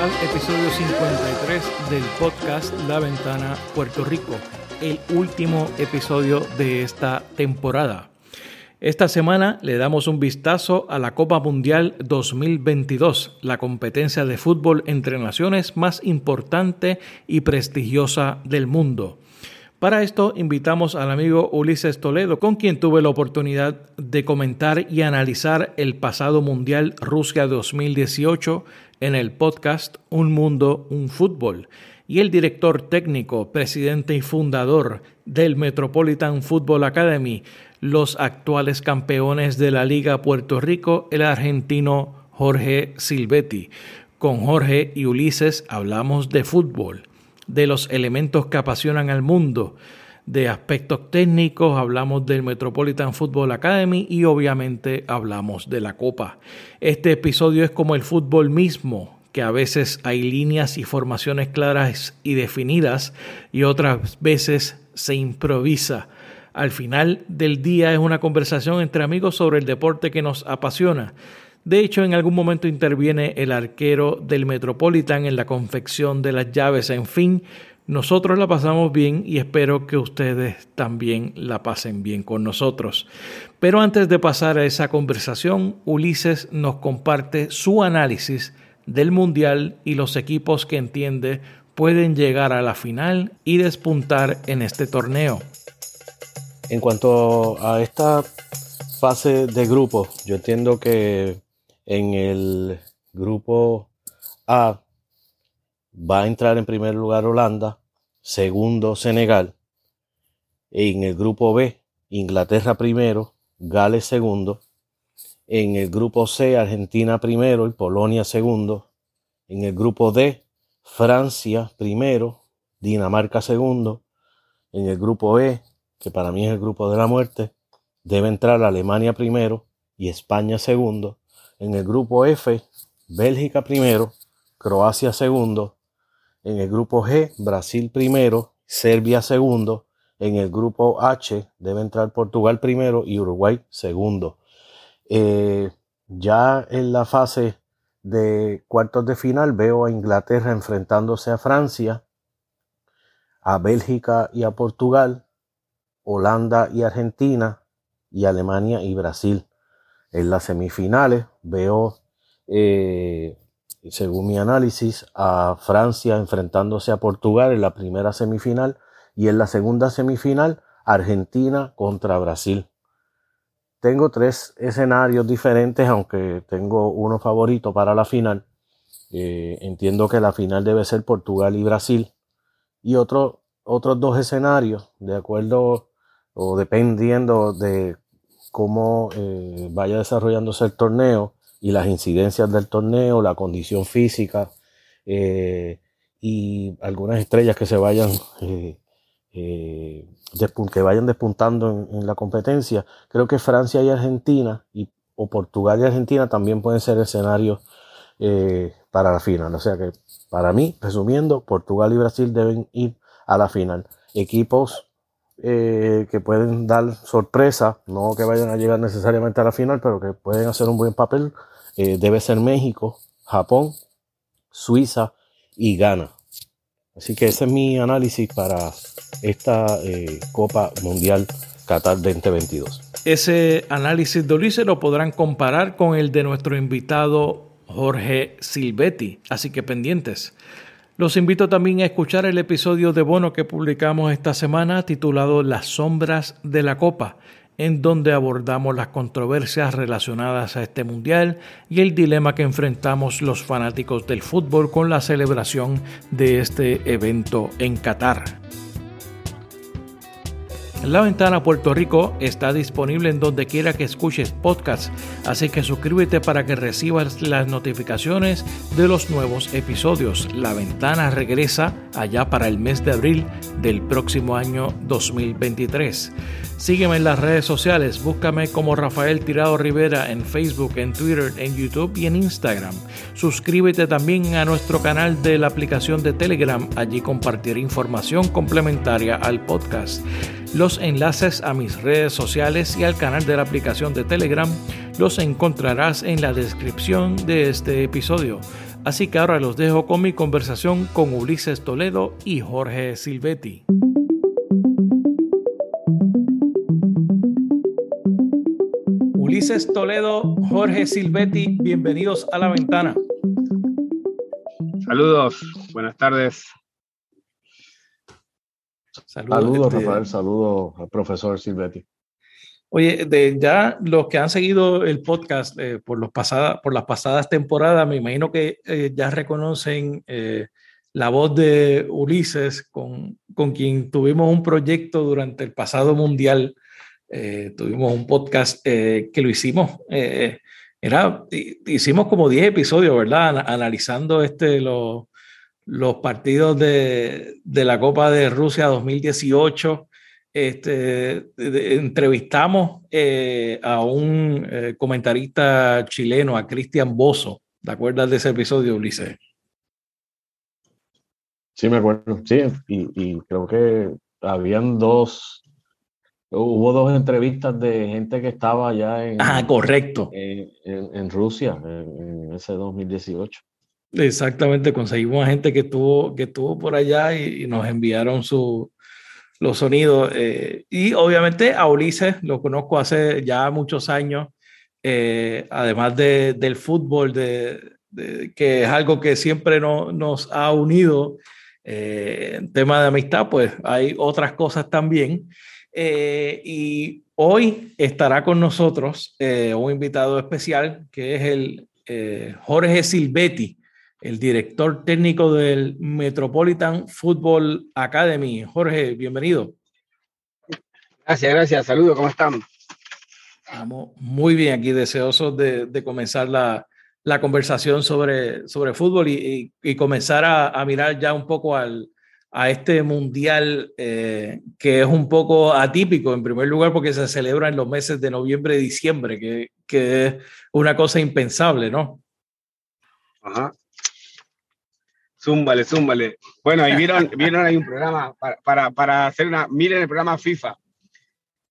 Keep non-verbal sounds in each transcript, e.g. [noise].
Al episodio 53 del podcast La Ventana Puerto Rico, el último episodio de esta temporada. Esta semana le damos un vistazo a la Copa Mundial 2022, la competencia de fútbol entre naciones más importante y prestigiosa del mundo. Para esto invitamos al amigo Ulises Toledo, con quien tuve la oportunidad de comentar y analizar el pasado Mundial Rusia 2018 en el podcast Un Mundo, un Fútbol, y el director técnico, presidente y fundador del Metropolitan Football Academy, los actuales campeones de la Liga Puerto Rico, el argentino Jorge Silvetti. Con Jorge y Ulises hablamos de fútbol, de los elementos que apasionan al mundo, de aspectos técnicos, hablamos del Metropolitan Football Academy y obviamente hablamos de la Copa. Este episodio es como el fútbol mismo, que a veces hay líneas y formaciones claras y definidas y otras veces se improvisa. Al final del día es una conversación entre amigos sobre el deporte que nos apasiona. De hecho, en algún momento interviene el arquero del Metropolitan en la confección de las llaves. En fin, nosotros la pasamos bien y espero que ustedes también la pasen bien con nosotros. Pero antes de pasar a esa conversación, Ulises nos comparte su análisis del Mundial y los equipos que entiende pueden llegar a la final y despuntar en este torneo. En cuanto a esta fase de grupo, yo entiendo que en el grupo A va a entrar en primer lugar Holanda, segundo Senegal, en el grupo B Inglaterra primero, Gales segundo, en el grupo C Argentina primero y Polonia segundo, en el grupo D Francia primero, Dinamarca segundo, en el grupo E, que para mí es el grupo de la muerte, debe entrar Alemania primero y España segundo, en el grupo F Bélgica primero, Croacia segundo, en el grupo G, Brasil primero, Serbia segundo. En el grupo H debe entrar Portugal primero y Uruguay segundo. Eh, ya en la fase de cuartos de final veo a Inglaterra enfrentándose a Francia, a Bélgica y a Portugal, Holanda y Argentina y Alemania y Brasil. En las semifinales veo eh, según mi análisis, a Francia enfrentándose a Portugal en la primera semifinal y en la segunda semifinal Argentina contra Brasil. Tengo tres escenarios diferentes, aunque tengo uno favorito para la final. Eh, entiendo que la final debe ser Portugal y Brasil. Y otro, otros dos escenarios, de acuerdo o dependiendo de cómo eh, vaya desarrollándose el torneo, y las incidencias del torneo, la condición física eh, y algunas estrellas que se vayan eh, eh, que vayan despuntando en, la competencia. Creo que Francia y Argentina y, o Portugal y Argentina también pueden ser escenarios para la final. O sea que para mí, resumiendo, Portugal y Brasil deben ir a la final. Equipos que pueden dar sorpresa, no que vayan a llegar necesariamente a la final, pero que pueden hacer un buen papel eh, debe ser México, Japón, Suiza y Ghana. Así que ese es mi análisis para esta eh, Copa Mundial Qatar 2022. Ese análisis de Ulises lo podrán comparar con el de nuestro invitado Jorge Silvetti, así que pendientes. Los invito también a escuchar el episodio de Bono que publicamos esta semana titulado Las sombras de la Copa en donde abordamos las controversias relacionadas a este mundial y el dilema que enfrentamos los fanáticos del fútbol con la celebración de este evento en Qatar. La Ventana Puerto Rico está disponible en donde quiera que escuches podcast, así que suscríbete para que recibas las notificaciones de los nuevos episodios. La Ventana regresa allá para el mes de abril del próximo año 2023. Sígueme en las redes sociales, búscame como Rafael Tirado Rivera en Facebook, en Twitter, en YouTube y en Instagram. Suscríbete también a nuestro canal de la aplicación de Telegram, allí compartiré información complementaria al podcast. Los enlaces a mis redes sociales y al canal de la aplicación de Telegram los encontrarás en la descripción de este episodio. Así que ahora los dejo con mi conversación con Ulises Toledo y Jorge Silvetti. Ulises Toledo, Jorge Silvetti, bienvenidos a la ventana. Saludos, buenas tardes. Saludos, este, Rafael, saludos al profesor Silvetti. Oye, de ya los que han seguido el podcast eh, por, los por las pasadas temporadas, me imagino que eh, ya reconocen eh, la voz de Ulises, con, con, quien tuvimos un proyecto durante el pasado mundial eh, tuvimos un podcast eh, que lo hicimos, eh, era, hicimos como 10 episodios, ¿verdad? Analizando este, los, los partidos de, de, la Copa de Rusia 2018. Este, entrevistamos a un comentarista chileno, a Cristian Bozo. ¿Te acuerdas de ese episodio, Ulises? Sí, me acuerdo. Sí, y, y creo que habían dos Hubo dos entrevistas de gente que estaba allá en, ah, correcto. en, Rusia en, ese 2018. Exactamente, conseguimos a gente que estuvo, que estuvo por allá y, nos enviaron su, los sonidos. Eh, y obviamente a Ulises lo conozco hace ya muchos años, eh, además de, del fútbol, de, que es algo que siempre no, nos ha unido eh, en tema de amistad, pues hay otras cosas también. Eh, y hoy estará con nosotros eh, un invitado especial que es el eh, Jorge Silvetti, el director técnico del Metropolitan Football Academy. Jorge, bienvenido. Gracias, gracias. Saludos, ¿cómo están? Estamos muy bien aquí, deseosos de, de comenzar la, la, conversación sobre, sobre fútbol y, y, comenzar a, a mirar ya un poco al, a este mundial eh, que es un poco atípico, en primer lugar porque se celebra en los meses de noviembre y diciembre, que, que es una cosa impensable, ¿no? Ajá. Zúmbale, zúmbale. Bueno, ahí vieron, [laughs] vieron hay un programa para, para, hacer una. Miren el programa FIFA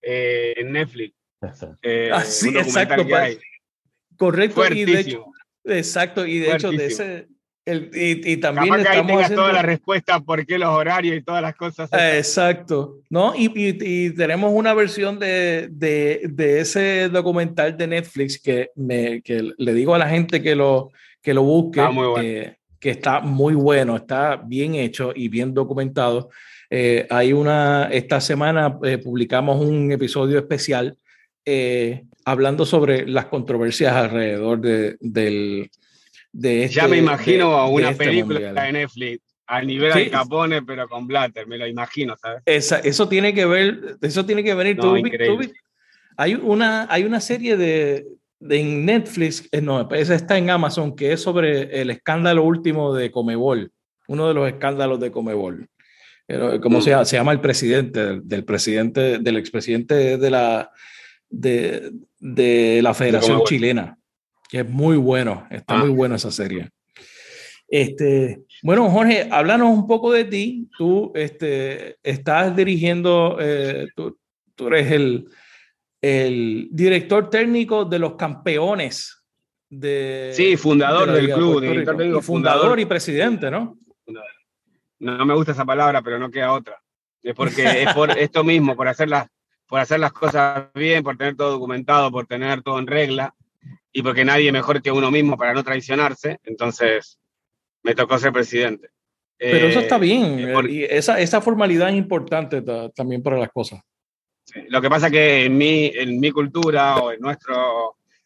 eh, en Netflix. Eh, ah, sí, exacto. Correcto. Y de hecho, exacto. Y de hecho, de ese, y, también Capaz que ahí tengas toda la respuesta por qué los horarios y todas las cosas. Exacto, ¿no? Y, y tenemos una versión de, de, de, ese documental de Netflix que, me, que le digo a la gente que lo, que lo busque, eh, que está muy bueno, está bien hecho y bien documentado. Eh, hay una, esta semana eh, publicamos un episodio especial hablando sobre las controversias alrededor de, del, ya me este, imagino a una este película de Netflix a nivel de Capone, pero con Blatter, me lo imagino, ¿sabes? eso tiene que ver, eso tiene que venir. hay, una, hay una serie de, de Netflix, eh, no, esa está en Amazon, que es sobre el escándalo último de Comebol, uno de los escándalos de Comebol. ¿Cómo mm. se, llama? se llama el presidente, del presidente, del expresidente de la, de, de la Federación Chilena que es muy bueno, está muy ah. buena esa serie. Este, bueno, Jorge, háblanos un poco de ti. Tú este, estás dirigiendo, eh, tú, tú, eres el, el, director técnico de los campeones de... Sí, fundador del club, director fundador, y presidente, ¿no? No me gusta esa palabra, pero no queda otra. Es porque es por esto mismo, por hacer, las, por hacer las cosas bien, por tener todo documentado, por tener todo en regla y porque nadie mejor que uno mismo para no traicionarse, entonces me tocó ser presidente. Pero eso está eh, bien, y esa, esa formalidad es importante también para las cosas. Lo que pasa que en mi, en mi cultura o en nuestra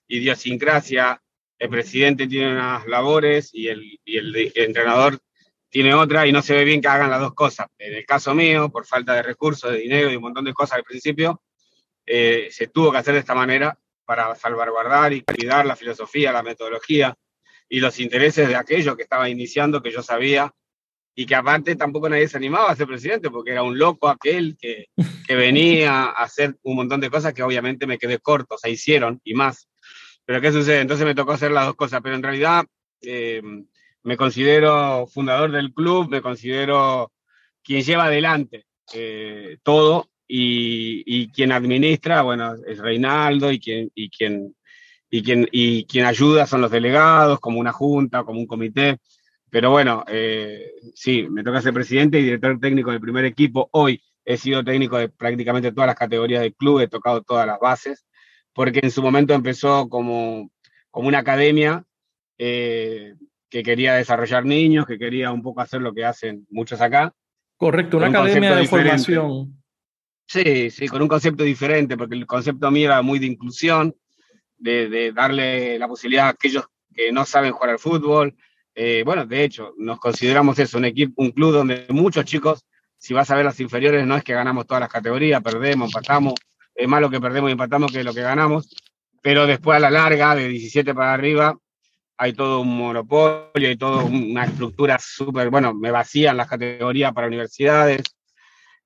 idiosincrasia, el presidente tiene unas labores y el, y el, entrenador tiene otra y no se ve bien que hagan las dos cosas. En el caso mío, por falta de recursos, de dinero y un montón de cosas al principio, eh, se tuvo que hacer de esta manera para salvaguardar y cuidar la filosofía, la metodología y los intereses de aquello que estaba iniciando, que yo sabía y que aparte tampoco nadie se animaba a ser presidente porque era un loco aquel que, que venía a hacer un montón de cosas que obviamente me quedé corto, se hicieron y más. Pero ¿qué sucede? Entonces me tocó hacer las dos cosas, pero en realidad eh, me considero fundador del club, me considero quien lleva adelante eh, todo y, y, quien administra, bueno, es Reinaldo y quien, y, quien, y, quien, y quien ayuda son los delegados, como una junta, como un comité. Pero bueno, eh, sí, me toca ser presidente y director técnico del primer equipo. Hoy he sido técnico de prácticamente todas las categorías del club, he tocado todas las bases, porque en su momento empezó como, como una academia eh, que quería desarrollar niños, que quería un poco hacer lo que hacen muchos acá. Correcto, una academia de formación. Sí, sí, con un concepto diferente, porque el concepto mío era muy de inclusión, de, darle la posibilidad a aquellos que no saben jugar al fútbol, eh, bueno, de hecho, nos consideramos eso, un equipo, un club donde muchos chicos, si vas a ver las inferiores, no es que ganamos todas las categorías, perdemos, empatamos, es más lo que perdemos y empatamos que lo que ganamos, pero después a la larga, de 17 para arriba, hay todo un monopolio, hay toda una estructura súper, bueno, me vacían las categorías para universidades,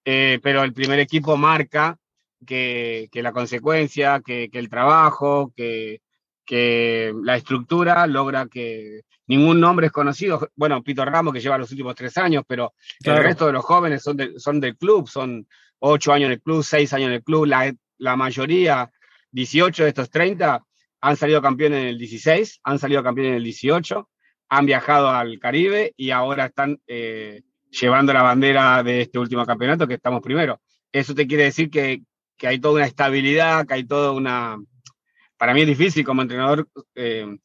eh, pero el primer equipo marca que, que la consecuencia, que, que el trabajo, que, que la estructura logra que ningún nombre es conocido. Bueno, Pito Ramos, que lleva los últimos tres años, pero el resto de los jóvenes son, son del club, son ocho años en el club, seis años en el club. La, la mayoría, 18 de estos 30, han salido campeones en el 16, han salido campeones en el 18, han viajado al Caribe y ahora están eh, llevando la bandera de este último campeonato, que estamos primero. Eso te quiere decir que, que hay toda una estabilidad, que hay toda una para mí es difícil como entrenador eh,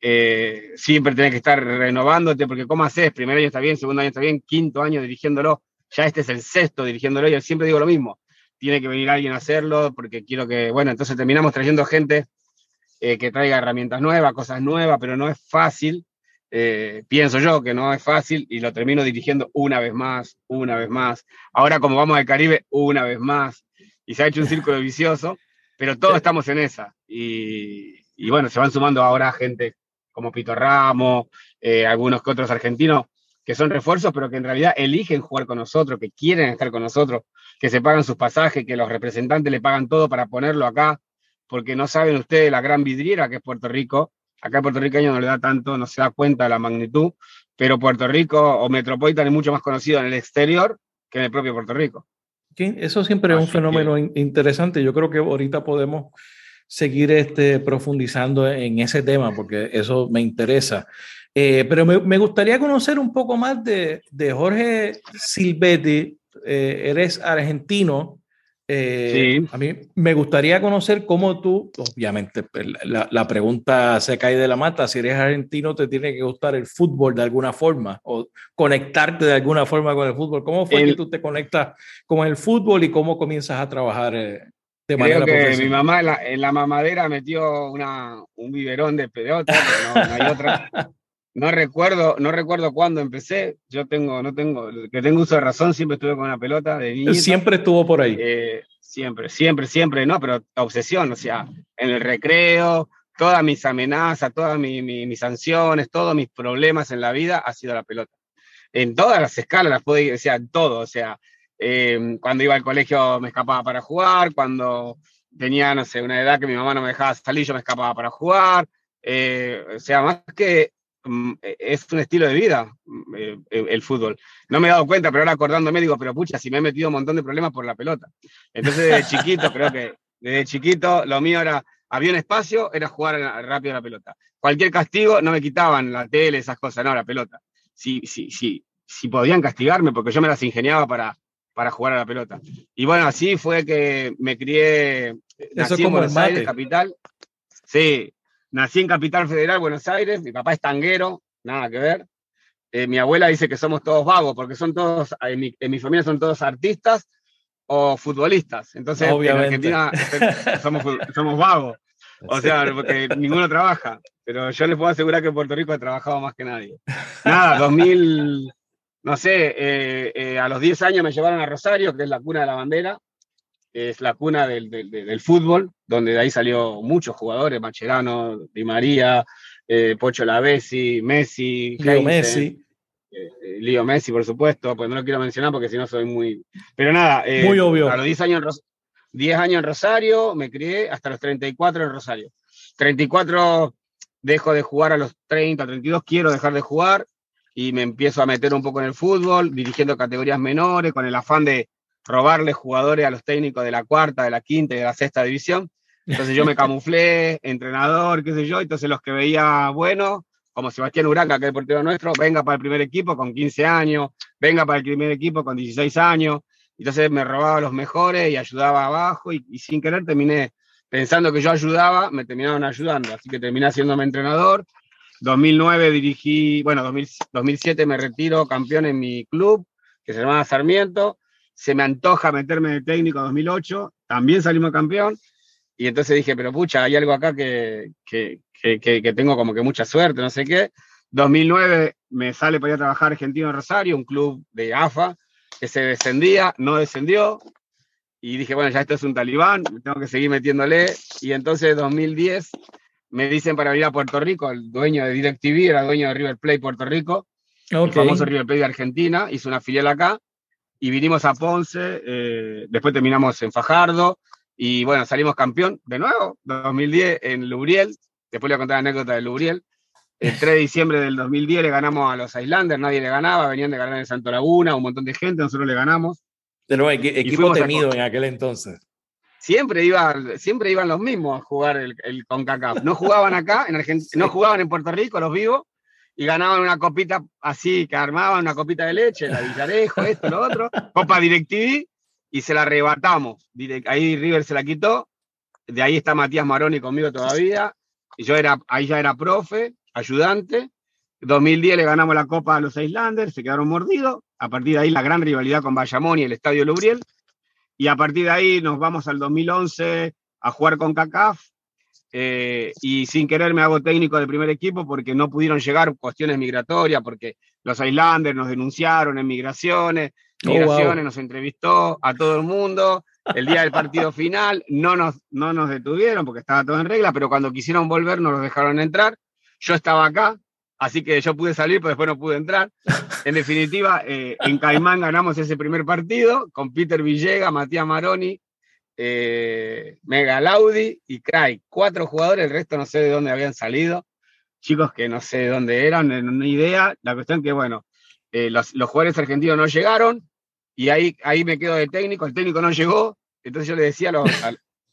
eh, siempre tener que estar renovándote, porque ¿cómo haces? Primer año está bien, segundo año está bien, quinto año dirigiéndolo, ya este es el sexto dirigiéndolo, y yo siempre digo lo mismo, tiene que venir alguien a hacerlo, porque quiero que, bueno, entonces terminamos trayendo gente eh, que traiga herramientas nuevas, cosas nuevas, pero no es fácil, pienso yo que no es fácil, y lo termino dirigiendo una vez más, una vez más. Ahora como vamos al Caribe, una vez más, y se ha hecho un círculo [laughs] vicioso pero todos estamos en esa. Y, y, bueno, se van sumando ahora gente como Pito Ramos, eh, algunos que otros argentinos, que son refuerzos, pero que en realidad eligen jugar con nosotros, que quieren estar con nosotros, que se pagan sus pasajes, que los representantes le pagan todo para ponerlo acá, porque no saben ustedes la gran vidriera que es Puerto Rico. Acá el puertorriqueño no le da tanto, no se da cuenta de la magnitud, pero Puerto Rico o Metropolitan es mucho más conocido en el exterior que en el propio Puerto Rico. Eso siempre es un fenómeno interesante. Yo creo que ahorita podemos seguir este, profundizando en ese tema porque eso me interesa. Eh, pero me, gustaría conocer un poco más de, de Jorge Silvetti. Eh, eres argentino, eh, a mí me gustaría conocer cómo tú, obviamente, pues, la, la, pregunta se cae de la mata, si eres argentino te tiene que gustar el fútbol de alguna forma o conectarte de alguna forma con el fútbol. ¿Cómo fue que tú te conectas con el fútbol y cómo comienzas a trabajar eh, de manera Creo que mi mamá en la, en la, mamadera metió una, un biberón de pelota, no, no hay otra. [laughs] No recuerdo, no recuerdo cuándo empecé. Yo tengo, no tengo, que tengo uso de razón, siempre estuve con una pelota de niño. Siempre estuvo por ahí. Eh, siempre, siempre, siempre, no, pero obsesión, o sea, en el recreo, todas mis amenazas, todas mis sanciones, todos mis problemas en la vida ha sido la pelota. En todas las escalas las puedo o sea, en todo, o sea, em, cuando iba al colegio me escapaba para jugar, cuando tenía, no sé, una edad que mi mamá no me dejaba salir, yo me escapaba para jugar, eh, o sea, más que es un estilo de vida mm, eh, el, fútbol. No me he dado cuenta, pero ahora acordándome digo, pero pucha, si me he metido un montón de problemas por la pelota. Entonces desde chiquito, [laughs] creo que desde chiquito lo mío era, había un espacio, era jugar rápido la pelota. Cualquier castigo no me quitaban la tele, esas cosas, no, la pelota. Si, si, si, si podían castigarme, porque yo me las ingeniaba para, para jugar a la pelota. Y bueno, así fue que me crié, nací en Buenos Aires, capital. Sí, Nací en Capital Federal, Buenos Aires, mi papá es tanguero, nada que ver. Eh, mi abuela dice que somos todos vagos, porque son todos, en mi, familia son todos artistas, o futbolistas. Entonces, Obviamente. en Argentina somos, somos vagos. O sea, porque ninguno trabaja. Pero yo les puedo asegurar que en Puerto Rico he trabajado más que nadie. Nada, 2000, no sé, eh, eh, a los 10 años me llevaron a Rosario, que es la cuna de la bandera. Es la cuna del, del, del fútbol, donde de ahí salió muchos jugadores, Macherano, Di María, eh, Pocho Lavesi, Messi, Leo Messi. eh, eh, Leo Messi, por supuesto, pues no lo quiero mencionar porque si no soy muy... Pero nada, eh, Muy obvio. a los 10 años, en Ros- 10 años en Rosario, me crié hasta los 34 en Rosario. 34 dejo de jugar a los 30, 32, quiero dejar de jugar y me empiezo a meter un poco en el fútbol, dirigiendo categorías menores, con el afán de robarle jugadores a los técnicos de la cuarta, de la quinta y de la sexta división. Entonces yo me [laughs] camuflé, entrenador, qué sé yo, entonces los que veía bueno, como Sebastián Uranga, que es el portero nuestro, venga para el primer equipo con 15 años, venga para el primer equipo con 16 años, entonces me robaba los mejores y ayudaba abajo y, y sin querer terminé pensando que yo ayudaba, me terminaron ayudando, así que terminé haciéndome entrenador. 2009 dirigí, bueno, 2000 2007 me retiro campeón en mi club, que se llamaba Sarmiento. Se me antoja meterme de técnico en 2008, también salimos campeón. Y entonces dije, pero pucha, hay algo acá que, que, que, que- tengo como que mucha suerte, no sé qué. 2009 me sale para ir a trabajar Argentino Rosario, un club de AFA, que se descendía, no descendió. Y dije, bueno, ya esto es un talibán, tengo que seguir metiéndole. Y entonces 2010 me dicen para venir a Puerto Rico, el dueño de DirecTV, era dueño de River Plate Puerto Rico, el famoso River Plate de Argentina, hizo una filial acá, y vinimos a Ponce, eh, después terminamos en Fajardo, y bueno, salimos campeón de nuevo, 2010 en Lubriel, después le voy a contar la anécdota de Lubriel. El 3 de diciembre del 2010 le ganamos a los Islanders, nadie le ganaba, venían de ganar en Santo Laguna, un montón de gente, nosotros le ganamos. De nuevo, equi- equipo a temido en aquel entonces. Siempre, iba, siempre iban los mismos a jugar el, el CONCACAF. No jugaban acá, en Argentina, no jugaban en Puerto Rico, los vivos, y ganaban una copita así, que armaban una copita de leche, la Villarejo, esto, lo otro, Copa DirecTV, y se la arrebatamos. Ahí River se la quitó, de ahí está Matías Maroni conmigo todavía, y yo era, ahí ya era profe, ayudante. 2010 le ganamos la Copa a los Islanders, se quedaron mordidos. A partir de ahí la gran rivalidad con Bayamón y el Estadio Lubriel. Y a partir de ahí nos vamos al 2011 a jugar con CACAF. Eh, y sin querer me hago técnico del primer equipo porque no pudieron llegar cuestiones migratorias, porque los Islanders nos denunciaron en migraciones, Oh, migraciones wow. nos entrevistó a todo el mundo. El día del partido final no nos, no nos detuvieron porque estaba todo en regla, pero cuando quisieron volver nos los dejaron entrar. Yo estaba acá, así que yo pude salir, pero después no pude entrar. En definitiva, eh, en Caimán ganamos ese primer partido con Peter Villega, Matías Maroni, eh, Mega Laudi y Craig. Cuatro jugadores, el resto no sé de dónde habían salido. Chicos que no sé de dónde eran, no idea. La cuestión que, bueno, eh, los, los jugadores argentinos no llegaron y ahí, ahí me quedo de técnico. El técnico no llegó, entonces yo le decía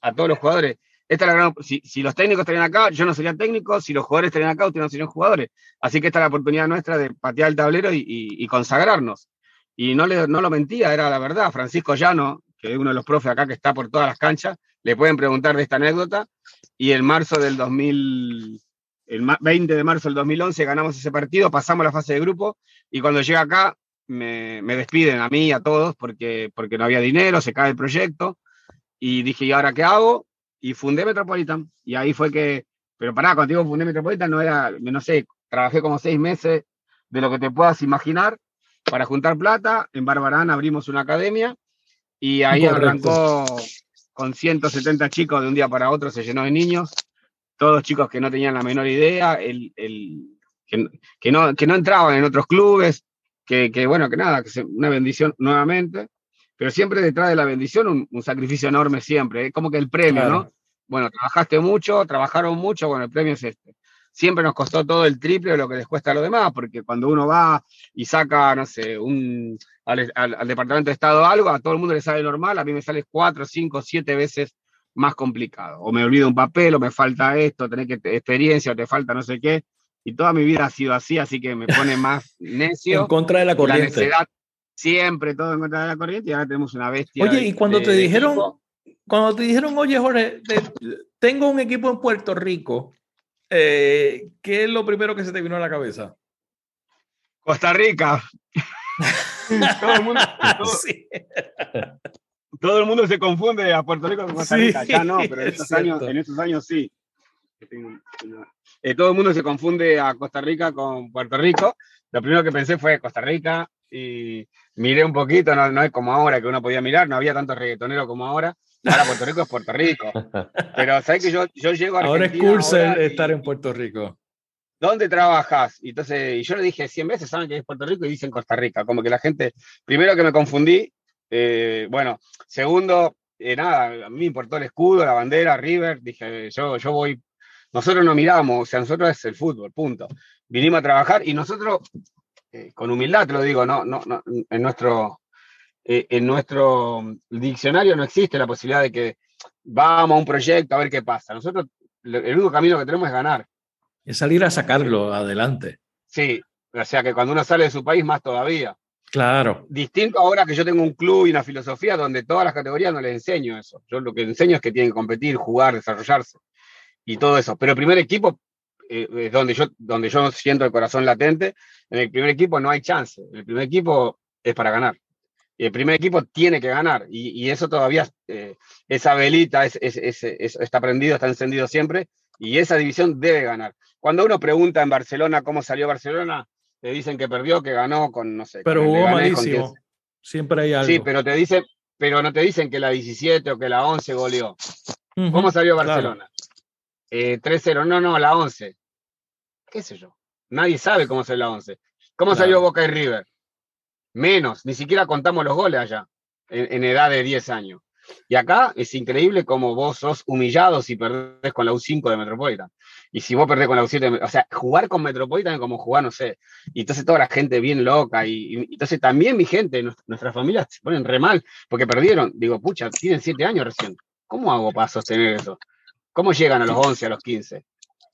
a, todos los jugadores, esta si, si los técnicos estarían acá, yo no sería técnico, si los jugadores estarían acá, ustedes no serían jugadores. Así que esta es la oportunidad nuestra de patear el tablero y, y- y consagrarnos. Y no, le, no lo mentía, era la verdad. Francisco Llano, que es uno de los profes acá que está por todas las canchas, le pueden preguntar de esta anécdota. Y en marzo del 2000, el ma- 20 de marzo del 2011 ganamos ese partido, pasamos la fase de grupo y cuando llega acá me, me despiden a mí y a todos porque, porque no había dinero, se cae el proyecto. Y dije, ¿y ahora qué hago? Y fundé Metropolitan. Y ahí fue que, pero pará, cuando digo fundé Metropolitan, no era, no sé, trabajé como seis meses de lo que te puedas imaginar para juntar plata. En Barbarán abrimos una academia y ahí Correcto. arrancó con 170 chicos de un día para otro, se llenó de niños, todos chicos que no tenían la menor idea, el, el- que, que no, que no entraban en otros clubes, que, que, bueno, que nada, que se- una bendición nuevamente, pero siempre detrás de la bendición un, un sacrificio enorme siempre, es como que el premio, Claro. ¿no? Bueno, trabajaste mucho, trabajaron mucho, bueno, el premio es este. Siempre nos costó todo el triple de lo que les cuesta a los demás, porque cuando uno va y saca, no sé, un, al, al- al Departamento de Estado algo, a todo el mundo le sale normal, a mí me sale cuatro, cinco, siete veces más complicado. O me olvido un papel, o me falta esto, tener que experiencia, o te falta no sé qué. Y toda mi vida ha sido así, así que me pone más [laughs] necio. En contra de la la corriente. necedad, siempre todo en contra de la corriente, y ahora tenemos una bestia. Oye, de- y cuando de- te de dijeron, equipo. cuando te dijeron, oye, Jorge, te- tengo un equipo en Puerto Rico, eh, ¿qué es lo primero que se te vino a la cabeza? Costa Rica. [laughs] [laughs] todo el mundo, [laughs] todo- Sí. todo el mundo se confunde a Puerto Rico con Costa Rica. ya no, pero en estos, años, en estos años sí. Eh, todo el mundo se confunde a Costa Rica con Puerto Rico. Lo primero que pensé fue Costa Rica y miré un poquito, no, no es como ahora que uno podía mirar, no había tanto reggaetonero como ahora. Ahora Puerto Rico es Puerto Rico. [laughs] Pero sabes que yo, yo llego a Argentina. Ahora es cool estar en Puerto Rico. ¿Dónde trabajas? Y entonces, y yo le dije 100 veces, saben que es Puerto Rico y dicen Costa Rica. Como que la gente, primero que me confundí, eh, bueno, segundo, eh, nada, a mí me importó el escudo, la bandera, River, dije, yo, yo voy, nosotros no miramos, o sea, nosotros es el fútbol, punto. Vinimos a trabajar y nosotros, eh, con humildad te lo digo, no, no, en nuestro, en nuestro diccionario no existe la posibilidad de que vamos a un proyecto a ver qué pasa. Nosotros, el único camino que tenemos es ganar. Es salir a sacarlo adelante. Sí, o sea que cuando uno sale de su país, más todavía. Claro. Distinto ahora que yo tengo un club y una filosofía donde todas las categorías no les enseño eso. Yo lo que enseño es que tienen que competir, jugar, desarrollarse y todo eso. Pero el primer equipo eh, es donde yo, donde yo siento el corazón latente. En el primer equipo no hay chance. El primer equipo es para ganar. Y el primer equipo tiene que ganar. Y, eso todavía, eh, esa velita es, está prendido, está encendido siempre. Y esa división debe ganar. Cuando uno pregunta en Barcelona cómo salió Barcelona, te dicen que perdió, que ganó con, no sé. Pero jugó malísimo. Siempre hay algo. Sí, pero te dicen, pero no te dicen que la 17 o que la 11 goleó. ¿Cómo salió Barcelona? 3-0, eh, no, no, la 11. ¿Qué sé yo? Nadie sabe cómo salió la 11. ¿Cómo salió Boca y River? Menos, ni siquiera contamos los goles allá, en edad de 10 años. Y acá es increíble como vos sos humillado si perdés con la U5 de Metropolitan. Y si vos perdés con la U7, o sea, jugar con Metropolitan es como jugar, no sé. Y entonces toda la gente bien loca. Y, entonces también mi gente, nuestras familias se ponen re mal porque perdieron. Digo, pucha, tienen 7 años recién. ¿Cómo hago para sostener eso? ¿Cómo llegan a los 11, a los 15?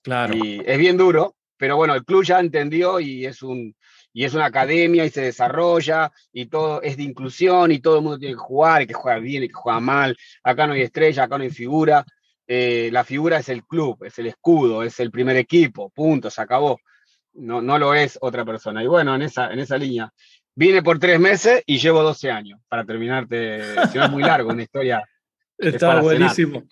Claro. Y es bien duro, pero bueno, el club ya entendió y es un, y es una academia y se desarrolla y todo es de inclusión y todo el mundo tiene que jugar, y que juega bien, y que juega mal. Acá no hay estrella, acá no hay figura. Eh, la figura es el club, es el escudo, es el primer equipo, punto, se acabó. No, no lo es otra persona. Y bueno, en esa, en esa línea. Vine por tres meses y llevo 12 años para terminarte. Si no es muy largo, una historia. [laughs] Está buenísimo.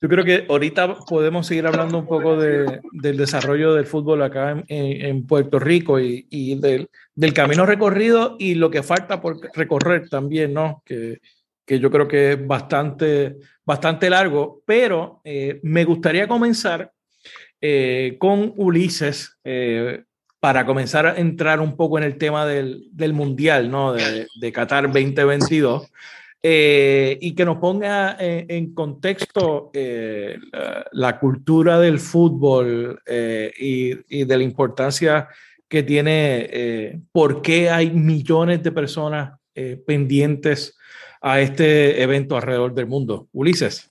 Yo creo que ahorita podemos seguir hablando un poco de, del desarrollo del fútbol acá en, en Puerto Rico y, y del, del, camino recorrido y lo que falta por recorrer también, ¿no? Que, que yo creo que es bastante, bastante largo, pero eh, me gustaría comenzar eh, con Ulises eh, para comenzar a entrar un poco en el tema del, del Mundial, ¿no? De, de Qatar 2022. Eh, y que nos ponga en, contexto eh, la, cultura del fútbol eh, y, de la importancia que tiene, por qué hay millones de personas pendientes a este evento alrededor del mundo. Ulises.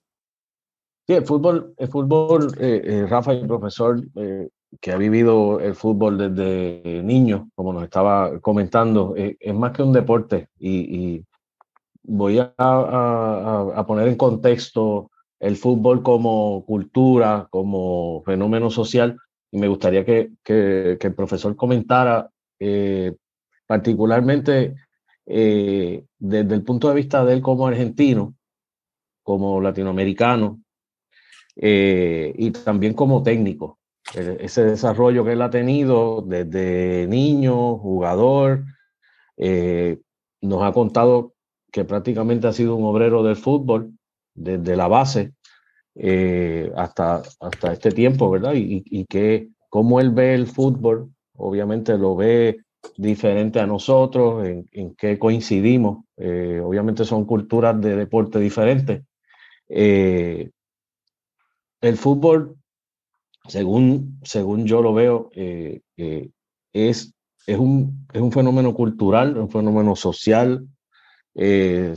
Sí, el fútbol, el fútbol Rafa, el profesor que ha vivido el fútbol desde niño, como nos estaba comentando, es más que un deporte y, y voy a, a, poner en contexto el fútbol como cultura, como fenómeno social, y me gustaría que, que, el profesor comentara eh, particularmente eh, desde el punto de vista de él como argentino, como latinoamericano, eh, y también como técnico, ese desarrollo que él ha tenido desde niño, jugador, nos ha contado que prácticamente ha sido un obrero del fútbol desde la base eh, hasta, hasta este tiempo, ¿verdad? Y, que cómo él ve el fútbol, obviamente lo ve diferente a nosotros, en, en qué coincidimos. Eh, obviamente son culturas de deporte diferentes. Eh, el fútbol, según, según yo lo veo, es, es, un, es un fenómeno cultural, un fenómeno social, eh,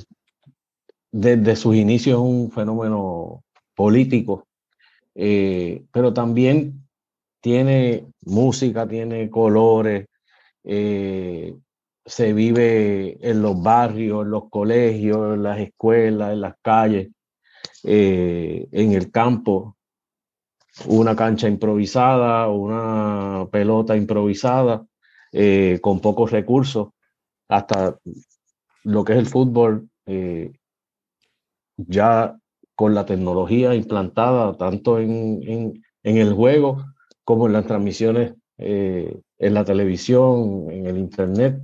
desde sus inicios es un fenómeno político, eh, pero también tiene música, tiene colores, eh, se vive en los barrios, en los colegios, en las escuelas, en las calles, en el campo, una cancha improvisada, una pelota improvisada, con pocos recursos, hasta lo que es el fútbol, eh, ya con la tecnología implantada tanto en, en, el juego como en las transmisiones eh, en la televisión, en el internet.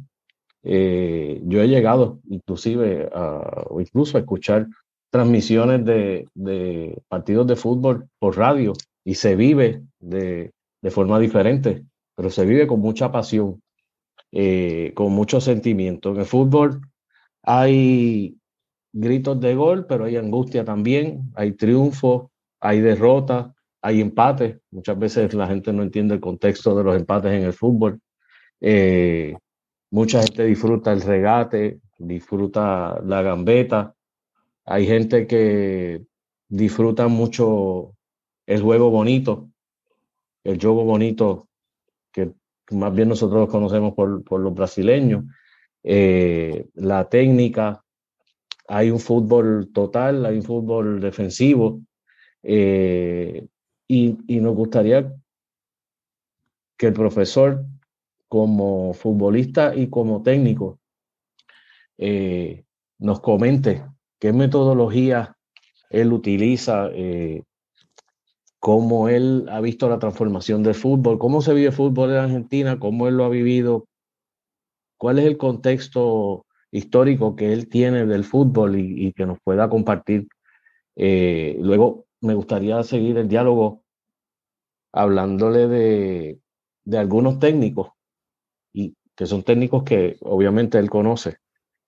Eh, yo he llegado inclusive a, o incluso a escuchar transmisiones de, de, partidos de fútbol por radio y se vive de, de forma diferente, pero se vive con mucha pasión, con mucho sentimiento. En el fútbol hay gritos de gol, pero hay angustia también, hay triunfo, hay derrota, hay empates. Muchas veces la gente no entiende el contexto de los empates en el fútbol. Eh, mucha gente disfruta el regate, disfruta la gambeta. Hay gente que disfruta mucho el juego bonito, el juego bonito que más bien nosotros conocemos por, por los brasileños. Eh, la técnica, hay un fútbol total, hay un fútbol defensivo, eh, y, nos gustaría que el profesor, como futbolista y como técnico, eh, nos comente qué metodología él utiliza, cómo él ha visto la transformación del fútbol, cómo se vive el fútbol en Argentina, cómo él lo ha vivido, cuál es el contexto histórico que él tiene del fútbol y, que nos pueda compartir. Eh, luego me gustaría seguir el diálogo hablándole de, algunos técnicos y que son técnicos que obviamente él conoce.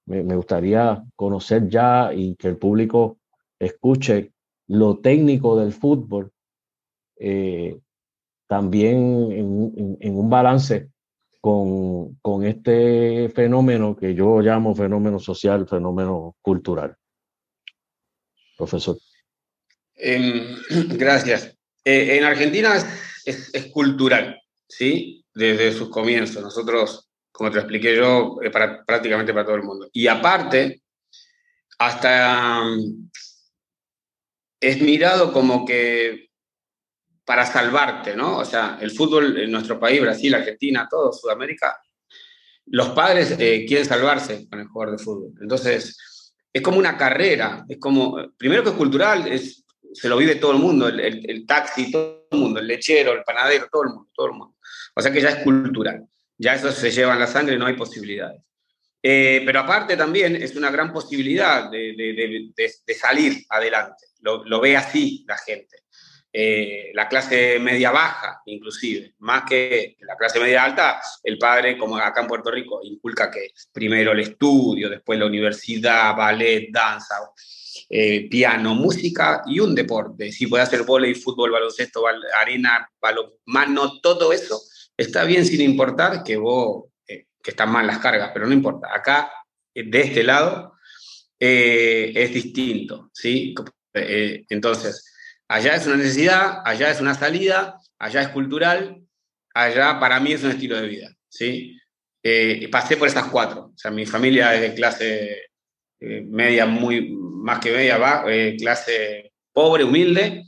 Me, gustaría conocer ya y que el público escuche lo técnico del fútbol, eh, también en, un balance con, con este fenómeno que yo llamo fenómeno social, fenómeno cultural. Profesor. Em, [clears throat] gracias. Eh, en Argentina es, es, cultural, ¿sí? Desde sus comienzos. Nosotros, como te expliqué yo, es para, prácticamente para todo el mundo. Y aparte, hasta es mirado como que para salvarte, ¿no? O sea, el fútbol en nuestro país, Brasil, Argentina, todo, Sudamérica, los padres eh, quieren salvarse con el jugador de fútbol. Entonces, es como una carrera, es como, primero que es cultural, es, se lo vive todo el mundo, el, taxi, todo el mundo, el lechero, el panadero, todo el mundo, todo el mundo. O sea que ya es cultural, ya eso se lleva en la sangre, no hay posibilidades. Eh, pero aparte también es una gran posibilidad de, salir adelante, lo, ve así la gente. Eh, la clase media baja, inclusive, más que la clase media alta, el padre, como acá en Puerto Rico, inculca que primero el estudio, después la universidad, ballet, danza, eh, piano, música y un deporte. Si puede hacer volei, fútbol, baloncesto, arena, balonmano, todo eso, está bien sin importar que vos, eh, que están mal las cargas, pero no importa. Acá, de este lado, es distinto, ¿sí? entonces, Allá es una necesidad, allá es una salida, allá es cultural, allá para mí es un estilo de vida. ¿sí? Eh, pasé por esas cuatro. O sea, mi familia es de clase eh, media, muy más que media, va, eh, clase pobre, humilde,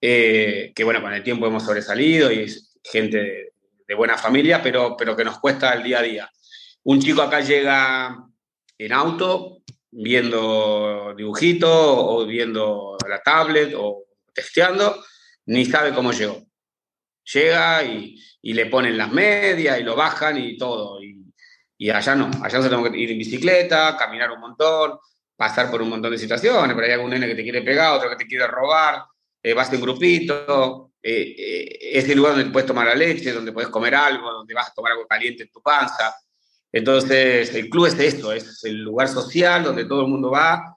que bueno, con el tiempo hemos sobresalido y es gente de, buena familia, pero, pero que nos cuesta el día a día. Un chico acá llega en auto viendo dibujitos o viendo la tablet o testeando, ni sabe cómo llegó. Llega y, le ponen las medias y lo bajan y todo. Y, allá no, allá se tengo que ir en bicicleta, caminar un montón, pasar por un montón de situaciones, pero hay algún nene que te quiere pegar, otro que te quiere robar, eh, vas en grupito, eh, eh, es el lugar donde puedes tomar la leche, donde puedes comer algo, donde vas a tomar algo caliente en tu panza. Entonces, el club es esto, es el lugar social donde todo el mundo va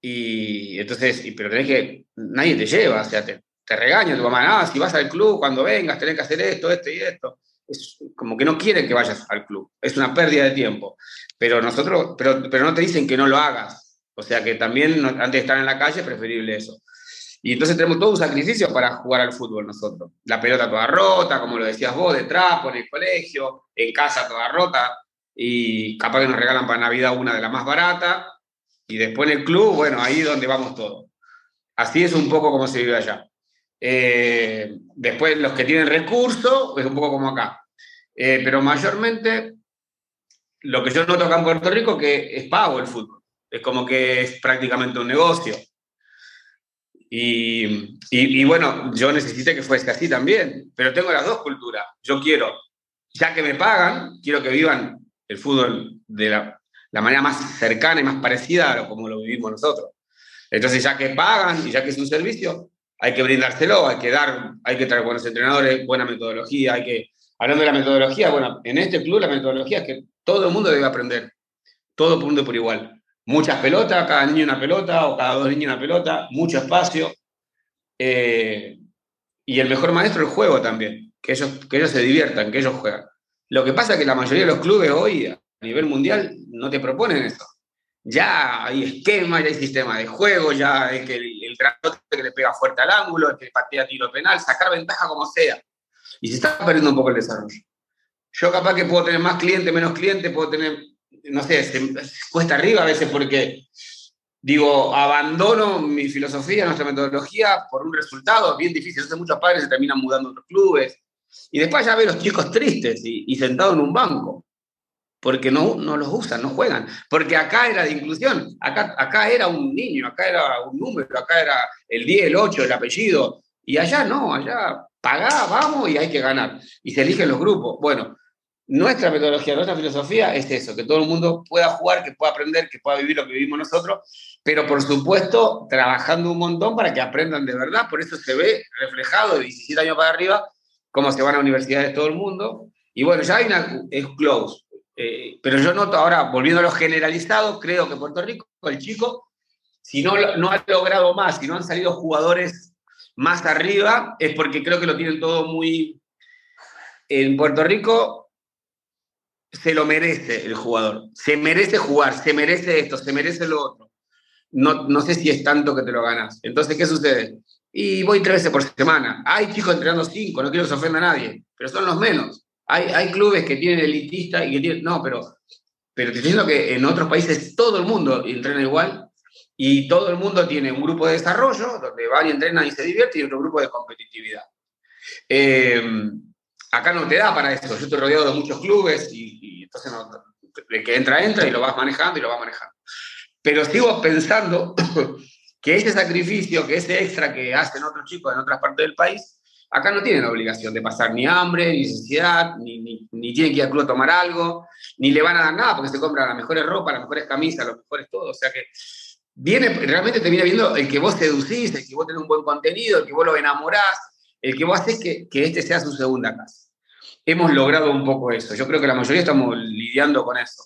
y entonces, pero tenés que, nadie te lleva, o sea, te, te regaña tu mamá, ah, si vas al club, cuando vengas, tenés que hacer esto, esto y esto. Es como que no quieren que vayas al club, es una pérdida de tiempo. Pero nosotros, pero, pero no te dicen que no lo hagas. O sea que también antes de estar en la calle es preferible eso. Y entonces tenemos todo un sacrificio para jugar al fútbol nosotros. La pelota toda rota, como lo decías vos, de trapo, en el colegio, en casa toda rota. Y capaz que nos regalan para Navidad una de las más baratas y después en el club, bueno, ahí es donde vamos todos. Así es un poco como se vive allá. Eh, después los que tienen recursos, es un poco como acá. Eh, pero mayormente lo que yo noto acá en Puerto Rico que es pago el fútbol. Es como que es prácticamente un negocio. Y, y, bueno, yo necesité que fuese así también, pero tengo las dos culturas. Yo quiero, ya que me pagan, quiero que vivan el fútbol de la, la manera más cercana y más parecida a como lo vivimos nosotros. Entonces, ya que pagan y ya que es un servicio, hay que brindárselo, hay que dar, hay que traer buenos entrenadores, buena metodología, hay que, hablando de la metodología, bueno, en este club la metodología es que todo el mundo debe aprender, todo el mundo por igual. Muchas pelotas, cada niño una pelota o cada dos niños una pelota, mucho espacio. Eh, y el mejor maestro el juego también, que ellos, que ellos se diviertan, que ellos juegan. Lo que pasa es que la mayoría de los clubes hoy a nivel mundial no te proponen eso ya hay esquema, ya hay sistema de juego, ya es que el, el que le pega fuerte al ángulo, el que patea tiro penal, sacar ventaja como sea. Y se está perdiendo un poco el desarrollo. Yo capaz que puedo tener más cliente, menos cliente, puedo tener, no sé, se, cuesta arriba a veces porque, digo, abandono mi filosofía, nuestra metodología por un resultado bien difícil. Entonces muchos padres se terminan mudando a otros clubes. Y después ya ve los chicos tristes y, y sentados en un banco porque no, no los usan, no juegan. Porque acá era de inclusión, acá, acá era un niño, acá era un número, acá era el 10, el 8, el apellido. Y allá no, allá pagá, vamos y hay que ganar. Y se eligen los grupos. Bueno, nuestra metodología, nuestra filosofía es eso, que todo el mundo pueda jugar, que pueda aprender, que pueda vivir lo que vivimos nosotros, pero por supuesto trabajando un montón para que aprendan de verdad. Por eso se ve reflejado de 17 años para arriba cómo se van a universidades de todo el mundo. Y bueno, ya hay una, es close, eh, pero yo noto ahora, volviendo a lo generalizado, creo que Puerto Rico, el chico, si no, no ha logrado más, si no han salido jugadores más arriba, es porque creo que lo tienen todo muy... En Puerto Rico se lo merece el jugador, se merece jugar, se merece esto, se merece lo otro. No, no sé si es tanto que te lo ganas. Entonces, ¿qué sucede? Y voy tres veces por semana. Hay chicos entrenando cinco, no quiero que se ofenda a nadie, pero son los menos. Hay, clubes que tienen elitista y que tienen. No, pero, pero te diciendo que en otros países todo el mundo entrena igual y todo el mundo tiene un grupo de desarrollo donde van y entrenan y se divierten y otro grupo de competitividad. Eh, acá no te da para eso. Yo estoy rodeado de muchos clubes y, entonces el que entra, entra y lo vas manejando y lo vas manejando. Pero sigo pensando [coughs] que ese sacrificio, que ese extra que hacen otros chicos en otras partes del país, Acá no tienen la obligación de pasar ni hambre, ni necesidad, ni, ni, tienen que ir al club a tomar algo, ni le van a dar nada porque se compran las mejores ropas, las mejores camisas, los mejores todo. O sea que viene, realmente te viene viendo el que vos seducís, el que vos tenés un buen contenido, el que vos lo enamorás, el que vos haces que, que este sea su segunda casa. Hemos logrado un poco eso. Yo creo que la mayoría estamos lidiando con eso.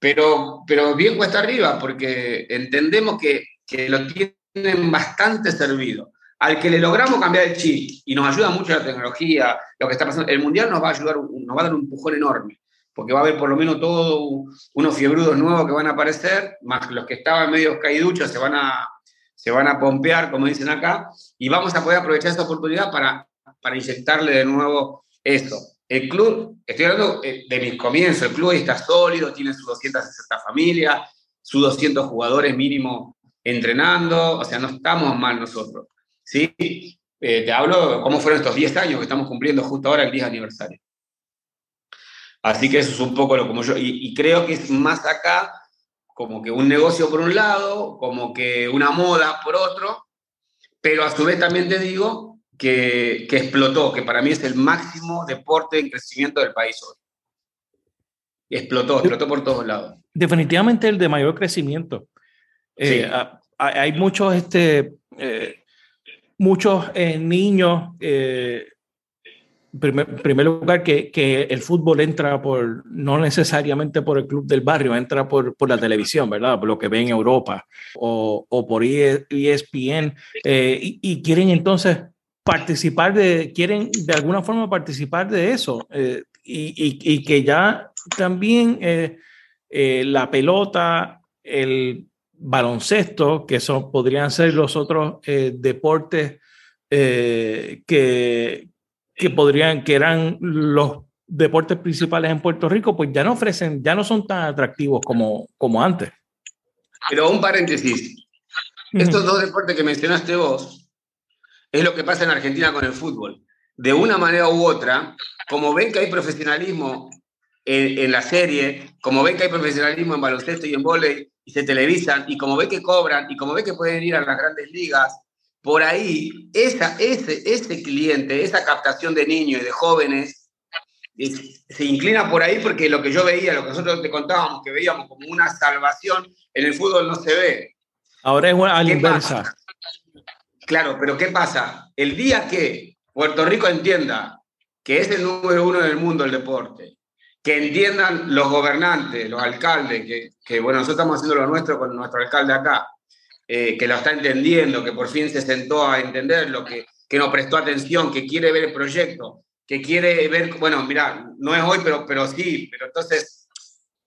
Pero, pero bien cuesta arriba porque entendemos que, que lo tienen bastante servido al que le logramos cambiar el chip y nos ayuda mucho la tecnología, lo que está pasando, el mundial nos va a ayudar, nos va a dar un empujón enorme, porque va a haber por lo menos todos unos fiebrudos nuevos que van a aparecer, más los que estaban medio caiduchos se van a, se van a pompear, como dicen acá, y vamos a poder aprovechar esta oportunidad para, para inyectarle de nuevo eso. El club, estoy hablando eh, de mis comienzos, el club está sólido, tiene sus 260 familias, sus 200 jugadores mínimo entrenando, o sea, no estamos mal nosotros. ¿Sí? Eh, te hablo cómo fueron estos 10 años que estamos cumpliendo justo ahora el 10 aniversario. Así que eso es un poco lo como yo, y, creo que es más acá como que un negocio por un lado, como que una moda por otro, pero a su vez también te digo que, que explotó, que para mí es el máximo deporte en crecimiento del país hoy. Explotó, explotó por todos lados. Definitivamente el de mayor crecimiento. Eh, hay muchos este, eh, muchos eh, niños, eh, en primer, lugar, que, que, el fútbol entra por, no necesariamente por el club del barrio, entra por, por la televisión, ¿verdad? Por lo que ven en Europa o, o por ESPN e eh, y, quieren entonces participar de, quieren de alguna forma participar de eso y, y, que ya también la pelota, el baloncesto, que son, podrían ser los otros eh, deportes eh, que, que podrían, que eran los deportes principales en Puerto Rico, pues ya no ofrecen, ya no son tan atractivos como, como antes. Pero un paréntesis. Estos dos deportes que mencionaste vos es lo que pasa en Argentina con el fútbol. De una manera u otra, como ven que hay profesionalismo en, en la serie, como ven que hay profesionalismo en baloncesto y en vóley, y se televisan, y como ve que cobran, y como ve que pueden ir a las grandes ligas, por ahí, esa, ese, ese cliente, esa captación de niños y de jóvenes, se inclina por ahí porque lo que yo veía, lo que nosotros te contábamos, que veíamos como una salvación, en el fútbol no se ve. Ahora es a la inversa. Claro, pero ¿qué pasa? El día que Puerto Rico entienda que es el número uno en el mundo el deporte, que entiendan los gobernantes, los alcaldes, que, que bueno, nosotros estamos haciendo lo nuestro con nuestro alcalde acá, eh, que lo está entendiendo, que por fin se sentó a entenderlo, que, que nos prestó atención, que quiere ver el proyecto, que quiere ver, bueno, mira, no es hoy, pero, pero sí, pero entonces,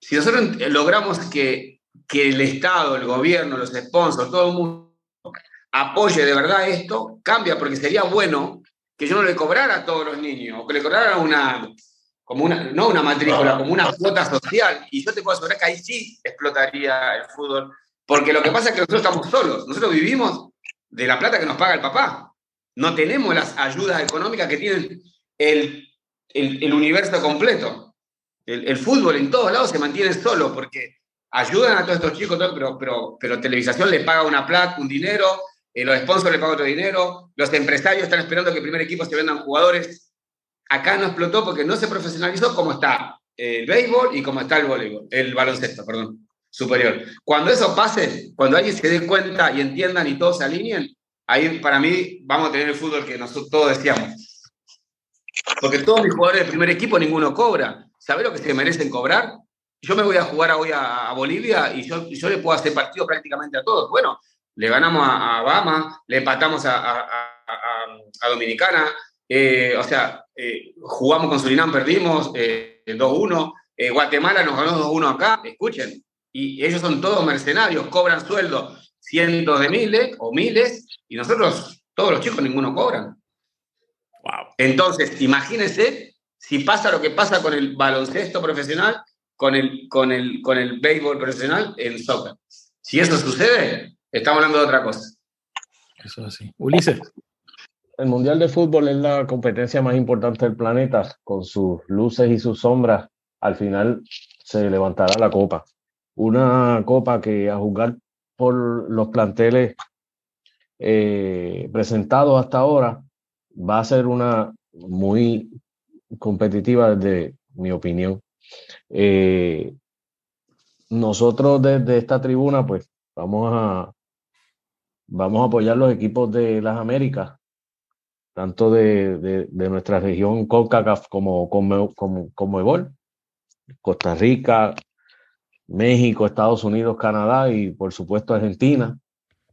si nosotros logramos que, que el Estado, el gobierno, los sponsors, todo el mundo apoye de verdad esto, cambia, porque sería bueno que yo no le cobrara a todos los niños, o que le cobrara una, como una, no una matrícula, como una cuota social, y yo te puedo asegurar que ahí sí explotaría el fútbol, porque lo que pasa es que nosotros estamos solos, nosotros vivimos de la plata que nos paga el papá, no tenemos las ayudas económicas que tienen el, el, universo completo. El, fútbol en todos lados se mantiene solo, porque ayudan a todos estos chicos, pero, pero, pero televisación le paga una plata, un dinero, eh, los sponsors le pagan otro dinero, los empresarios están esperando que el primer equipo se vendan jugadores. Acá no explotó porque no se profesionalizó como está el béisbol y como está el voleibol, el baloncesto, perdón, superior. Cuando eso pase, cuando alguien se dé cuenta y entiendan y todos se alineen, ahí para mí vamos a tener el fútbol que nosotros todos decíamos. Porque todos mis jugadores del primer equipo, ninguno cobra. ¿Sabes lo que se merecen cobrar? Yo me voy a jugar hoy a, Bolivia y yo, yo le puedo hacer partido prácticamente a todos. Bueno, le ganamos a, Obama, le empatamos a, Dominicana, eh, o sea, eh, jugamos con Surinam, perdimos 2-1, eh, Guatemala nos ganó 2-1 acá, escuchen, y ellos son todos mercenarios, cobran sueldo cientos de miles o miles, y nosotros, todos los chicos, ninguno cobran. Wow. Entonces, imagínense si pasa lo que pasa con el baloncesto profesional, con el, con el, con el béisbol profesional en soccer. Si eso sucede, Estamos hablando de otra cosa. Eso así. Ulises. El Mundial de Fútbol es la competencia más importante del planeta, con sus luces y sus sombras. Al final se levantará la copa. Una copa que a juzgar por los planteles eh, presentados hasta ahora va a ser una muy competitiva desde mi opinión. Eh, nosotros desde esta tribuna pues vamos a, vamos a apoyar los equipos de las Américas, tanto de, de, nuestra región CONCACAF como, como, como, como EBOL, Costa Rica, México, Estados Unidos, Canadá y por supuesto Argentina,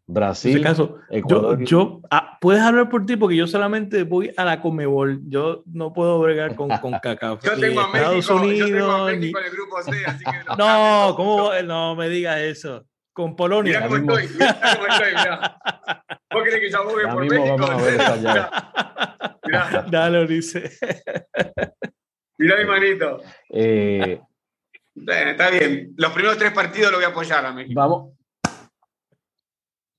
Brasil. En caso, Ecuador, yo, yo ah, puedes hablar por ti porque yo solamente voy a la Comebol. Yo no puedo bregar con, [laughs] con CACAF. yo tengo a México, Estados Unidos, yo tengo a México en el grupo C, así que [laughs] no. no, ¿cómo? No me digas eso con Polonia. Mira cómo estoy, mira cómo estoy, mira. ¿Vos crees que yo abogue por México? [laughs] Mira. Dale, dice. Mira mi manito. Eh, está bien. Los primeros tres partidos lo voy a apoyar a México. Vamos.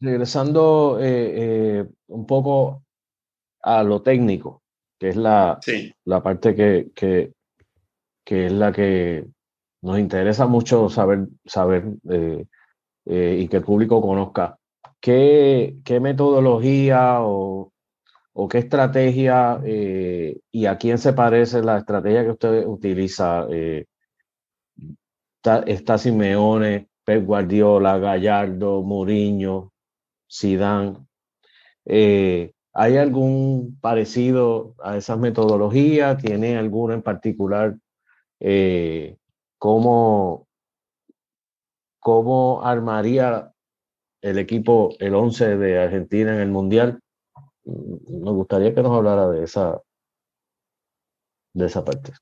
Regresando eh, eh, un poco a lo técnico, que es la, la parte que, que, que, es la que nos interesa mucho saber, saber eh, eh, y que el público conozca. ¿Qué, qué metodología o, o, qué estrategia eh, y a quién se parece la estrategia que usted utiliza? Eh, está, Simeone, Pep Guardiola, Gallardo, Mourinho, Zidane. ¿Hay algún parecido a esas metodologías? ¿Tiene alguna en particular? ¿Cómo, ¿Cómo armaría el equipo, el 11 de Argentina en el Mundial? Nos gustaría que nos hablara de esa, de esa parte.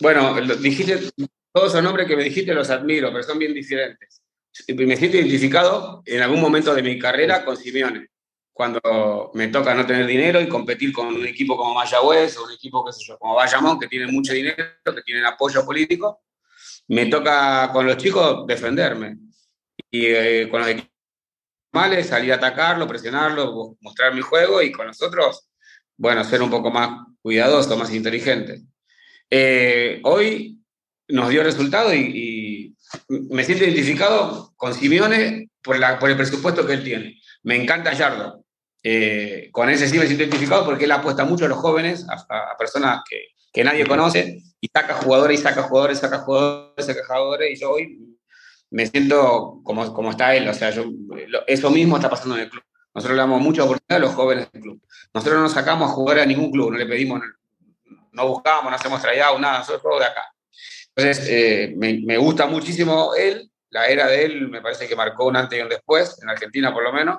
Bueno, dijiste, todos esos nombres que me dijiste los admiro, pero son bien diferentes. Me siento identificado en algún momento de mi carrera con Simeone, cuando me toca no tener dinero y competir con un equipo como Mayagüez o un equipo, qué sé yo, como Bayamón, que tiene mucho dinero, que tienen apoyo político, me toca con los chicos defenderme. Y eh, con los equipos normales salir a atacarlo, presionarlo, mostrar mi juego y con nosotros, bueno, ser un poco más cuidadoso, más inteligente. Eh, hoy nos dio resultado y, me siento identificado con Simeone por, la, por el presupuesto que él tiene. Me encanta Yardo. eh, con ese sí me siento identificado porque él apuesta mucho a los jóvenes, a, personas que, que, nadie conoce, y saca jugadores, y saca jugadores, saca jugadores, saca jugadores, y yo hoy me siento como, como está él, o sea, yo, eso mismo está pasando en el club. Nosotros le damos mucha oportunidad a los jóvenes del club. Nosotros no sacamos a jugar a ningún club, no le pedimos, no buscamos, no hacemos tryout, nada, nosotros de acá. Entonces, eh, me, gusta muchísimo él, la era de él me parece que marcó un antes y un después, en Argentina por lo menos,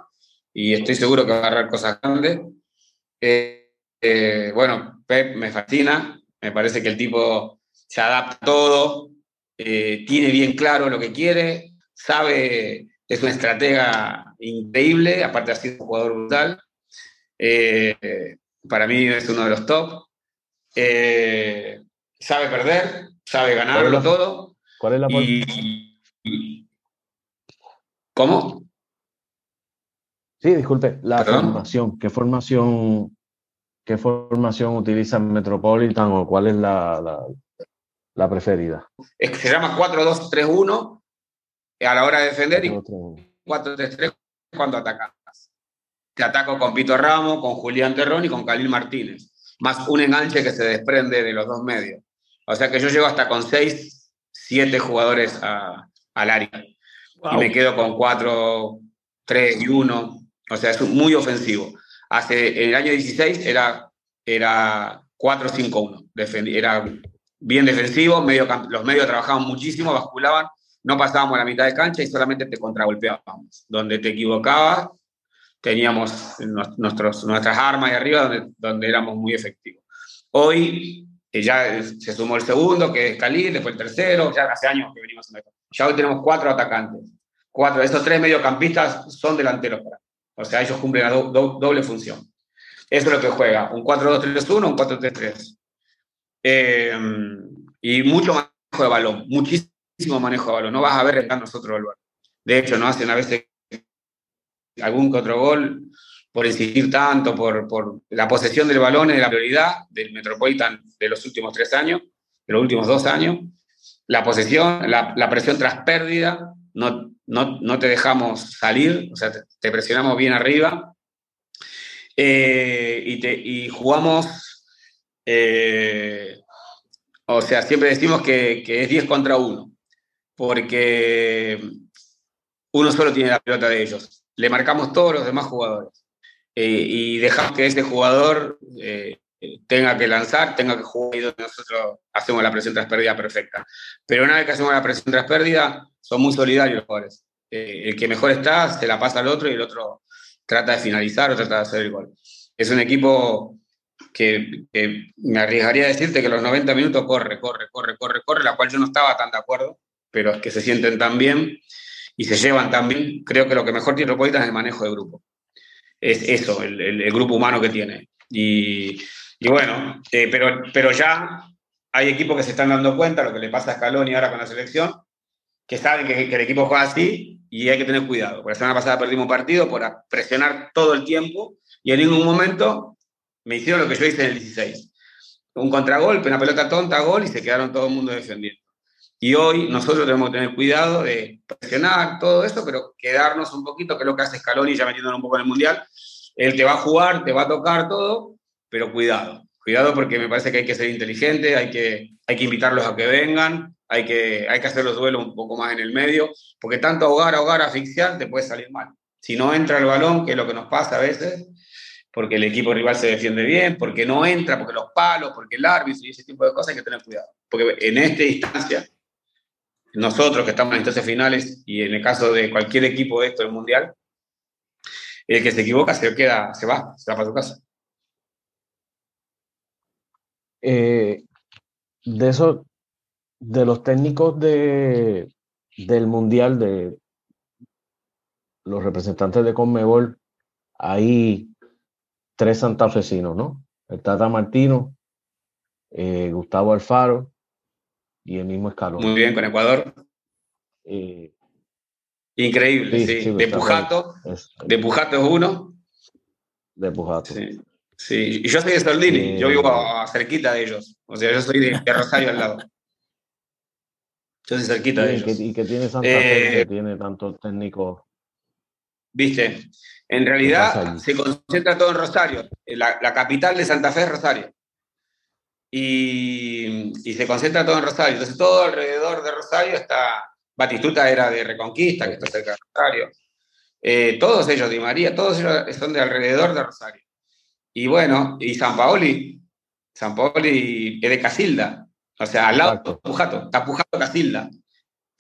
y estoy seguro que va a agarrar cosas grandes. Eh, eh, bueno, Pep me fascina, me parece que el tipo se adapta a todo, tiene bien claro lo que quiere, sabe, es una estratega increíble, aparte ha sido un jugador brutal. para mí es uno de los top. sabe perder, sabe ganarlo todo. ¿Cuál es la ¿Cómo? Sí, disculpe, la formación. ¿Qué formación, qué formación utiliza Metropolitan o cuál es la, la, preferida? Es que se llama 4-2-3-1 a la hora de defender y 4-3-3 cuando atacas. Te ataco con Pito Ramos, con Julián Terrón y con Khalil Martínez, más un enganche que se desprende de los dos medios. O sea que yo llego hasta con 6, 7 jugadores al área y me quedo con 4, 3 y 1. O sea, es muy ofensivo. Hace, en el año 16 era, era 4, 5, 1. era bien defensivo, medio, los medios trabajaban muchísimo, basculaban, no pasábamos la mitad de cancha y solamente te contragolpeábamos. Donde te equivocabas, teníamos nuestros, nuestras armas ahí arriba donde, donde éramos muy efectivos. Hoy ya se sumó el segundo, que es Khalil, después el tercero, ya hace años que venimos en esto. Ya hoy tenemos cuatro atacantes. Cuatro, esos tres mediocampistas son delanteros para. O sea, ellos cumplen la doble función. Eso es lo que juega, un 4-2-3-1, un 4-3-3. Eh, y mucho manejo de balón, muchísimo manejo de balón. No vas a ver a nosotros el balón. De hecho, no hacen a veces algún que otro gol por insistir tanto, por, la posesión del balón es la prioridad del Metropolitan de los últimos tres años, de los últimos dos años. La posesión, la, presión tras pérdida, no, no, no, te dejamos salir, o sea, te, presionamos bien arriba. Eh, y, jugamos, eh, o sea, siempre decimos que, que es 10 contra 1, porque uno solo tiene la pelota de ellos. Le marcamos todos los demás jugadores. Eh, y dejamos que ese jugador eh, tenga que lanzar, tenga que jugar y nosotros hacemos la presión tras pérdida perfecta. Pero una vez que hacemos la presión tras pérdida, son muy solidarios los jugadores. Eh, el que mejor está se la pasa al otro y el otro trata de finalizar o trata de hacer el gol. Es un equipo que, me arriesgaría a decirte que los 90 minutos corre, corre, corre, corre, corre, la cual yo no estaba tan de acuerdo, pero es que se sienten tan bien y se llevan tan bien. Creo que lo que mejor tiene Ropolita es el manejo de grupo es eso, el, grupo humano que tiene. Y, bueno, eh, pero, pero ya hay equipos que se están dando cuenta, lo que le pasa a Scaloni ahora con la selección, que saben que, el equipo juega así y hay que tener cuidado. Porque la semana pasada perdimos un partido por presionar todo el tiempo y en ningún momento me hicieron lo que yo hice en el 16. Un contragolpe, una pelota tonta, gol y se quedaron todo el mundo defendiendo. Y hoy nosotros tenemos que tener cuidado de presionar todo esto, pero quedarnos un poquito, que es lo que hace Scaloni ya metiéndonos un poco en el Mundial. Él te va a jugar, te va a tocar todo, pero cuidado. Cuidado porque me parece que hay que ser inteligente, hay que, hay que invitarlos a que vengan, hay que, hay que hacer los duelos un poco más en el medio, porque tanto ahogar, ahogar, asfixiar te puede salir mal. Si no entra el balón, que es lo que nos pasa a veces, porque el equipo rival se defiende bien, porque no entra, porque los palos, porque el árbitro y ese tipo de cosas hay que tener cuidado. Porque en esta instancia nosotros que estamos en instancias finales y en el caso de cualquier equipo de esto del Mundial, el que se equivoca se queda, se va, se va para su casa. Eh, de eso, de los técnicos de, del Mundial, de los representantes de Conmebol, hay tres santafesinos, ¿no? El Tata Martino, eh, Gustavo Alfaro y el mismo escalón. Muy bien, con Ecuador. Eh, Increíble, sí. de Pujato. de Pujato es uno. De Pujato. Sí. sí. Y yo soy de Soldini, yo vivo a, cerquita de ellos. O sea, yo soy de, Rosario al lado. Yo soy cerquita de ellos. Y que tiene Santa Fe, que eh, tiene tantos técnicos ¿viste? En realidad se concentra todo en Rosario. La, la, capital de Santa Fe es Rosario. Y, y, se concentra todo en Rosario. Entonces todo alrededor de Rosario está... Batistuta era de Reconquista, que está cerca de Rosario. Eh, todos ellos, Di María, todos ellos son de alrededor de Rosario. Y bueno, y San Paoli, San Paoli es de Casilda, o sea, al lado de Pujato, está Pujato Casilda.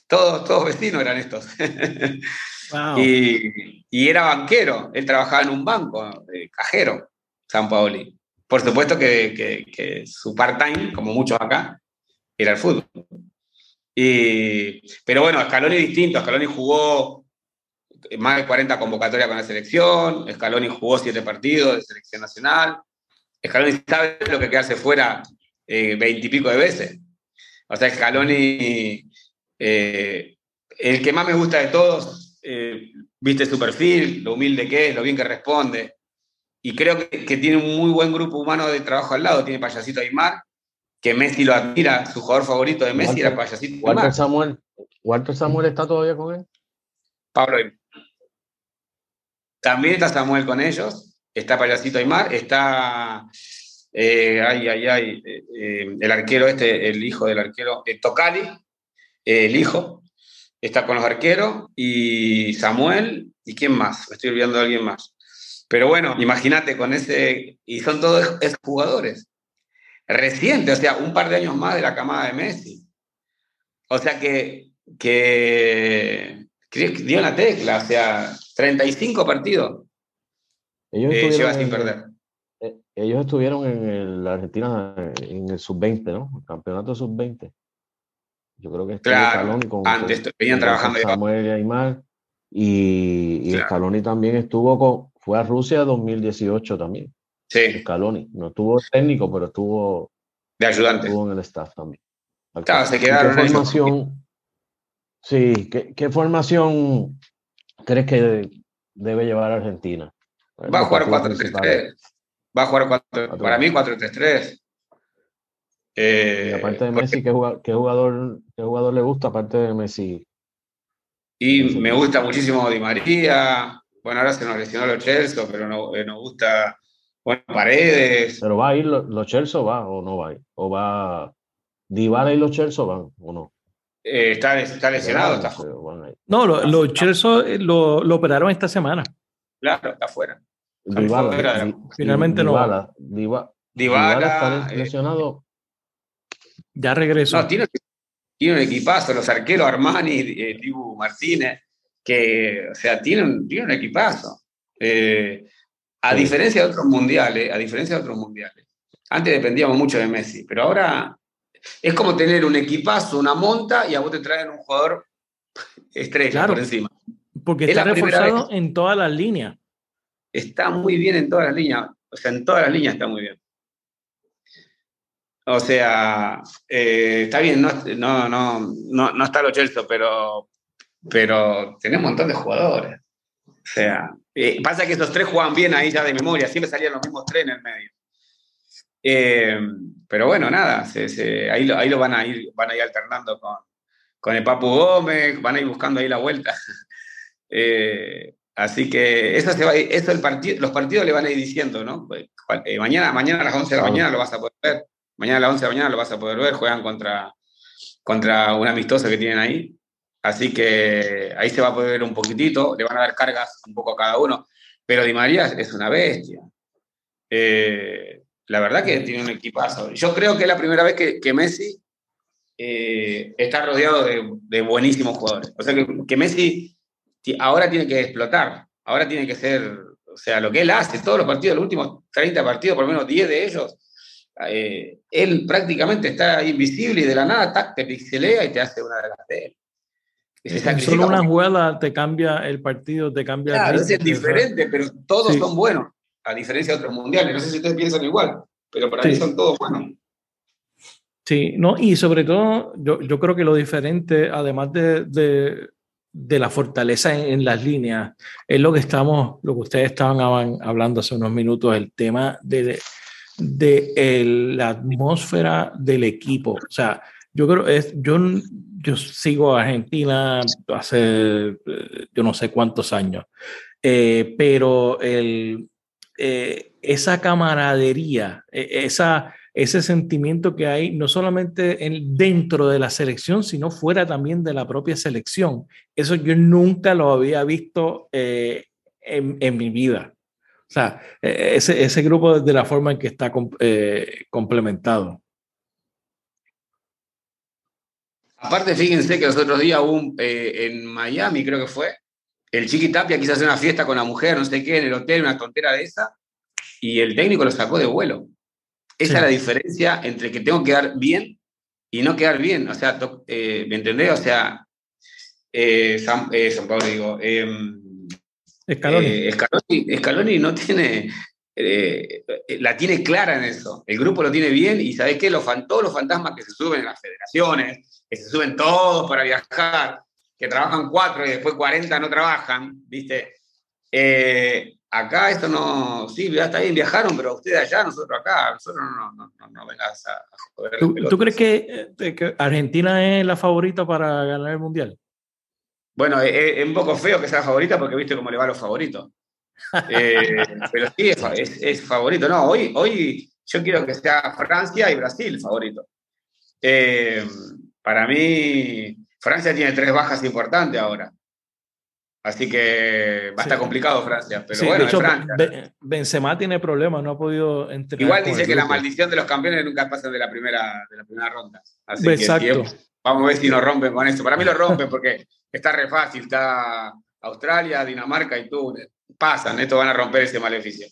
Todos, todos vecinos eran estos. [laughs] y, y, era banquero, él trabajaba en un banco, eh, cajero, San Paoli. Por supuesto que, su part-time, como muchos acá, era el fútbol. Y, pero bueno, Scaloni distinto, Scaloni jugó más de 40 convocatorias con la selección, Scaloni jugó 7 partidos de selección nacional, Scaloni sabe lo que quedarse fuera eh, 20 y pico de veces. O sea, Scaloni, eh, el que más me gusta de todos, eh, viste su perfil, lo humilde que es, lo bien que responde, y creo que, que, tiene un muy buen grupo humano de trabajo al lado, tiene Payasito Aymar, que Messi lo admira, su jugador favorito de Messi Walter, era Payasito Walter Aymar. Samuel, ¿Walter Samuel está todavía con él? Pablo también está Samuel con ellos, está Payasito Aymar, está, eh, ay, ay, ay, eh, el arquero este, el hijo del arquero, eh, Tocali, el hijo, está con los arqueros, y Samuel, ¿y quién más? Me estoy olvidando de alguien más. Pero bueno, imagínate con ese, y son todos jugadores recientes, o sea, un par de años más de la camada de Messi. O sea que, que, dio la tecla, o sea, 35 partidos. Ellos eh, lleva sin perder. Eh, ellos estuvieron en la Argentina en el sub-20, ¿no? El campeonato sub-20. Yo creo que claro, con, antes venían trabajando Samuel y Aymar y, y claro. Scaloni también estuvo con, fue a Rusia 2018 también. Sí. Scaloni, no estuvo técnico, pero estuvo de ayudante. Estuvo en el staff también. Claro, se quedaron ¿Qué formación, sí, ¿qué, ¿qué, formación crees que debe llevar Argentina? Va a jugar 4-3-3. Va a jugar 4 para mí 4-3-3. Eh, y aparte de Messi, ¿qué jugador, ¿qué, jugador, ¿qué jugador le gusta aparte de Messi? Y me gusta muchísimo Di María. Bueno, ahora se nos lesionó los Chelsea, pero no, eh, nos gusta bueno, Paredes. Pero va a ir los lo Chelsea va o no va a ir? ¿O va Dybala y los Chelsea van o no? Eh, está, está, lesionado. Está... No, los lo Chelsea lo, lo, operaron esta semana. Claro, está fuera. Dybala, Finalmente Dybala, no. Dybala, Dybala está lesionado. Ya regresó. No, tiene, tiene un equipazo, los arqueros Armani, eh, Dibu Martínez, que, o sea, tiene un, tiene un equipazo. Eh, a diferencia de otros mundiales, a diferencia de otros mundiales. Antes dependíamos mucho de Messi, pero ahora es como tener un equipazo, una monta y a vos te traen un jugador estrella claro, por encima. Porque está reforzado en todas las líneas. Está muy bien en todas las líneas. O sea, en todas las líneas está muy bien. O sea, eh, está bien, no, no, no, no, no está lo Chelsea, pero, pero tenés un montón de jugadores. O sea, eh, pasa que esos tres juegan bien ahí ya de memoria, siempre salían los mismos tres en el medio. Eh, pero bueno, nada, se, se, ahí, lo, ahí lo van a ir, van a ir alternando con, con el Papu Gómez, van a ir buscando ahí la vuelta. [laughs] eh, así que eso, se va, eso el partido, los partidos le van a ir diciendo, ¿no? Pues, eh, mañana, mañana a las 11 de la mañana lo vas a poder ver. Mañana a las 11 de la mañana lo vas a poder ver. Juegan contra, contra un amistoso que tienen ahí. Así que ahí se va a poder ver un poquitito, le van a dar cargas un poco a cada uno. Pero Di María es una bestia. Eh, la verdad que tiene un equipazo. Yo creo que es la primera vez que, Messi eh, está rodeado de, buenísimos jugadores. O sea que, Messi ahora tiene que explotar, ahora tiene que ser, o sea, lo que él hace, todos los partidos, los últimos 30 partidos, por lo menos 10 de ellos, eh, él prácticamente está invisible y de la nada te pixelea y te hace una de las de él. Solo una jugada te cambia el partido, te cambia claro, el es diferente, pero todos sí. son buenos, a diferencia de otros mundiales. No sé si ustedes piensan igual, pero para sí. mí son todos buenos. Sí, no, y sobre todo, yo, yo creo que lo diferente, además de, de, de la fortaleza en, en, las líneas, es lo que estamos, lo que ustedes estaban hablando hace unos minutos, el tema de, de el, la atmósfera del equipo. O sea, yo creo, es, yo, yo sigo a Argentina hace yo no sé cuántos años. eh, pero el, eh, esa camaradería, e, esa, ese sentimiento que hay no solamente dentro de la selección, sino fuera también de la propia selección. Eso yo nunca lo había visto en, en, mi vida. O sea, e, ese, ese, grupo de la forma en que está complementado. Aparte, fíjense que los otros días hubo eh, en Miami, creo que fue, el Chiqui Tapia quiso hacer una fiesta con la mujer, no sé qué, en el hotel, una tontera de esa, y el técnico lo sacó de vuelo. Esa es la diferencia entre que tengo que quedar bien y no quedar bien. O sea, eh, ¿me entendés? O sea, eh, San, Pablo, digo. Em, Scaloni. Scaloni. no tiene. la tiene clara en eso. El grupo lo tiene bien y ¿sabés qué? Los, todos los fantasmas que se suben en las federaciones, que se suben todos para viajar, que trabajan cuatro y después 40 no trabajan, ¿viste? Eh, acá esto no, sí, está bien, viajaron, pero ustedes allá, nosotros acá, nosotros no, no, no, no vengas a, joder. ¿Tú, crees que, eh, que, Argentina es la favorita para ganar el Mundial? Bueno, es, un poco feo que sea favorita porque viste cómo le va a los favoritos. Eh, [laughs] pero sí, es, es, favorito. No, hoy, hoy yo quiero que sea Francia y Brasil favorito. Eh, para mí, Francia tiene tres bajas importantes ahora. Así que va a estar complicado Francia. Pero bueno, de hecho, Benzema tiene problemas, no ha podido entrenar. Igual dice que la maldición de los campeones nunca pasa de la primera, de la primera ronda. Así Exacto. que vamos a ver si nos rompen con eso. Para mí lo rompen porque está re fácil. Está Australia, Dinamarca y Túnez. Pasan, esto van a romper ese maleficio.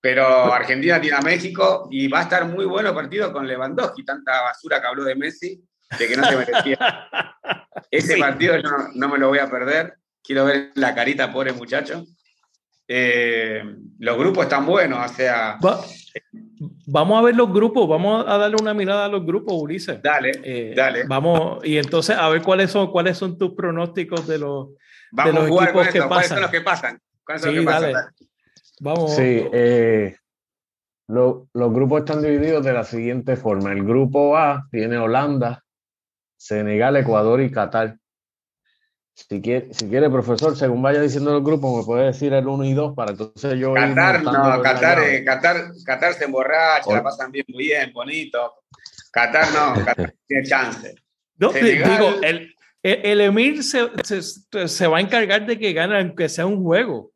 Pero Argentina tiene a México y va a estar muy bueno el partido con Lewandowski. Tanta basura que habló de Messi de que no se merecía. [laughs] Ese partido yo no, me lo voy a perder. Quiero ver la carita, pobre muchacho. Eh, los grupos están buenos, o sea. vamos a ver los grupos, vamos a darle una mirada a los grupos, Ulises. Dale, eh, dale. Vamos, y entonces a ver cuáles son, cuáles son tus pronósticos de los, vamos de los equipos que pasan. ¿Cuáles son los que pasan? sí, dale. Vamos. Sí, eh, los grupos están divididos de la siguiente forma. El grupo A tiene Holanda, Senegal, Ecuador y Qatar. Si quiere, si quiere, profesor, según vaya diciendo el grupo, me puede decir el 1 y 2 para entonces yo. Qatar, no, Qatar, eh, Qatar, Qatar, se emborracha, la pasan bien, muy bien, bonito. Qatar no, Qatar [laughs] tiene chance. No, digo, el, el, Emir se, se, se, va a encargar de que gane, aunque sea un juego.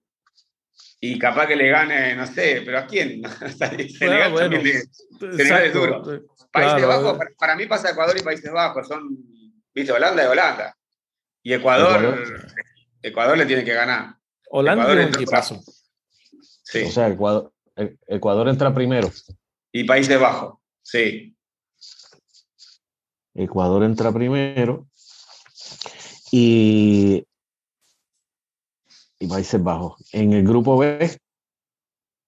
Y capaz que le gane, no sé, pero ¿a quién? [laughs] Senegal, bueno, Senegal es duro. Países Bajos, para, mí pasa Ecuador y Países Bajos, son, viste, Holanda y Holanda. Y Ecuador, Ecuador, le tiene que ganar. Holanda Ecuador es un equipazo. Sí. O sea, Ecuador, Ecuador entra primero. Y Países Bajos, sí. Ecuador entra primero. Y, y Países Bajos. En el grupo B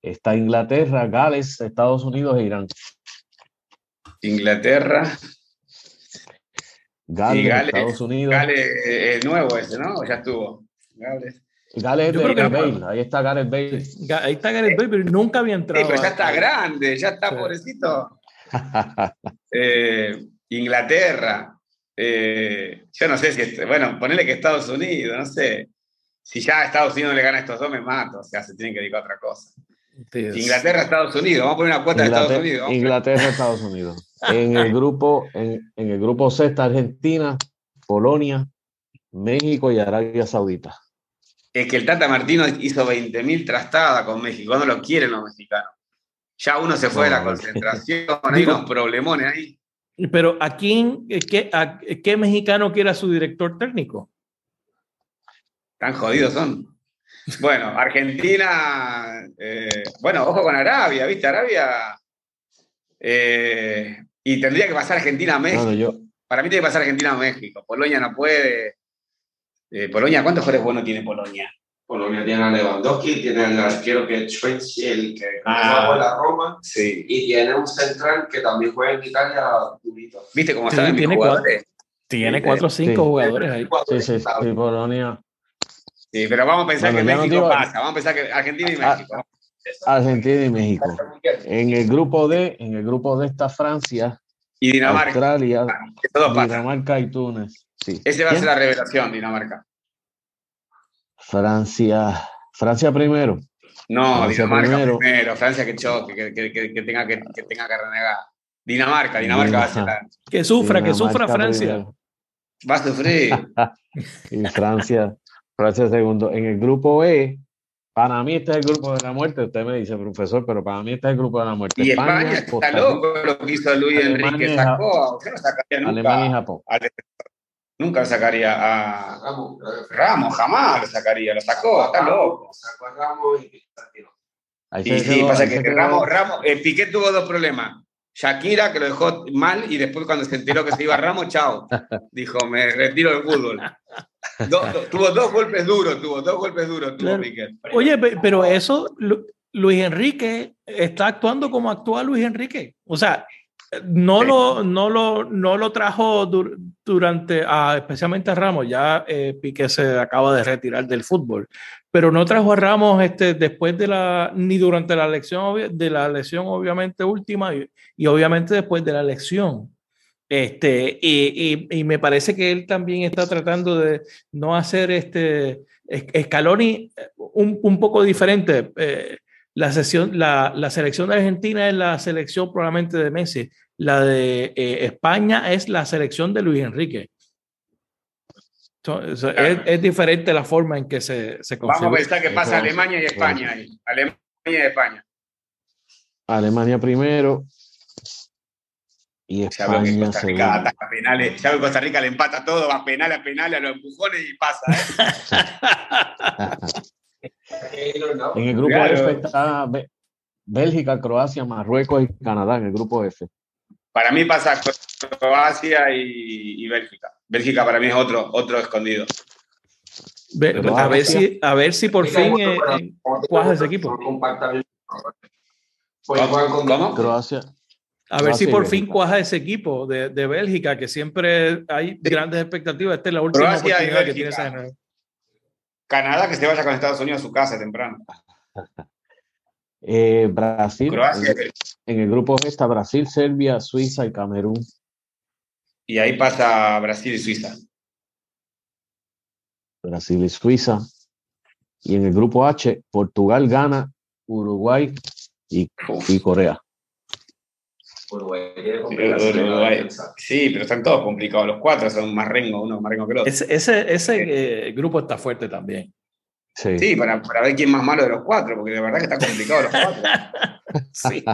está Inglaterra, Gales, Estados Unidos e Irán. Inglaterra. Gales, Estados Unidos. Gales es nuevo ese, ¿no? Ya estuvo. Gales. Gales de Bale, ahí está Gareth Bale. Ahí está Gareth Bale, pero nunca había entrado. Sí, pero ya está grande, ya está pobrecito. [laughs] Eh, Inglaterra. Eh, yo no sé si, este, bueno, ponele que Estados Unidos, no sé. Si ya Estados Unidos le gana a estos dos, me mato. O sea, se tienen que dedicar a otra cosa. Inglaterra, Estados Unidos. Vamos a poner una cuota de Estados Unidos. Inglaterra, Estados Unidos. En el grupo, en, el grupo C está Argentina, Polonia, México y Arabia Saudita. Es que el Tata Martino hizo 20.000 trastadas con México. No lo quieren los mexicanos. Ya uno se fue de la concentración, hay unos problemones ahí. Pero ¿a quién, qué, qué mexicano quiere a su director técnico? Tan jodidos son. Bueno, Argentina, eh, bueno, ojo con Arabia, ¿viste? Arabia. Eh, y tendría que pasar Argentina a México. Para mí tiene que pasar Argentina a México. Polonia no puede. Eh, Polonia, ¿cuántos jugadores buenos tiene Polonia? Polonia tiene a Lewandowski, tiene al arquero que es el que ah, juega en la Roma, sí. y tiene un central que también juega en Italia, ¿Viste cómo sí, saben tiene cuatro, tiene cuatro o cinco jugadores ahí. Sí, sí, sí, Polonia. Sí, pero vamos a pensar que México pasa, vamos a pensar que Argentina y ah, México. Argentina y México. En el grupo D, en el grupo D está Francia y Dinamarca. Australia, Dinamarca y Túnez. Sí. Ese va a ser la revelación, Dinamarca. Francia, Francia primero. No, Francia Dinamarca primero. Francia que choque, que, que, tenga, que, tenga que renegar. Dinamarca, Dinamarca va a ser Que sufra, que sufra Francia. Va a sufrir. [laughs] y Francia, Francia segundo. En el grupo E, para mí este es el grupo de la muerte. Usted me dice, profesor, pero para mí este es el grupo de la muerte. Y España, está loco lo que hizo Luis Enrique. Sacó, ¿qué no sacaría nunca? Alemania y Japón. Nunca lo sacaría a Ramos, Ramos, jamás lo sacaría, lo sacó, está loco. Sacó a Ramos y Y sí, pasa que Ramos, Ramos, eh, Piqué tuvo dos problemas. Shakira, que lo dejó mal, y después cuando se enteró que se iba Ramos, chao. [laughs] Dijo, me retiro del fútbol. Tuvo dos golpes duros, tuvo dos golpes duros, tuvo Piqué. Oye, pero eso, Luis Enrique está actuando como actúa Luis Enrique. O sea, no, lo, no, lo, no lo trajo durante, especialmente a Ramos, ya eh, Piqué se acaba de retirar del fútbol, pero no trajo a Ramos este, después de la, ni durante la elección, de la elección obviamente última y, obviamente después de la elección. Este, y, y, me parece que él también está tratando de no hacer este Scaloni un, un poco diferente. Eh, la, sesión, la, la, selección de Argentina es la selección probablemente de Messi. La de eh, España es la selección de Luis Enrique. es, diferente la forma en que se, se Vamos a ver qué pasa Alemania y España. Alemania y España. Alemania primero. Y España Costa Rica ataca penales. Ya Costa Rica le empata todo, va penal a penal a los empujones y pasa. ¿eh? En el grupo F está Bélgica, Croacia, Marruecos y Canadá en el grupo F. Para mí pasa Croacia y, Bélgica. Bélgica para mí es otro, otro escondido. a, ver si, a ver si por fin eh, cuaja ese equipo. ¿Cómo? Croacia. A ver si por fin cuaja ese equipo de, de, Bélgica, que siempre hay grandes expectativas. Esta es la última Croacia oportunidad que tiene esa Canadá que se vaya con Estados Unidos a su casa temprano. [laughs] Eh, Brasil. En, el grupo está Brasil, Serbia, Suiza y Camerún. Y ahí pasa Brasil y Suiza. Brasil y Suiza. Y en el grupo H, Portugal, Ghana, Uruguay y, y Corea. Uruguay, Sí, pero están todos complicados. Los cuatro son más rengo, uno más rengo que el otro. Ese, ese, eh, grupo está fuerte también. Sí, para, para, ver quién es más malo de los cuatro, porque de verdad que está complicado los cuatro. [laughs] sí.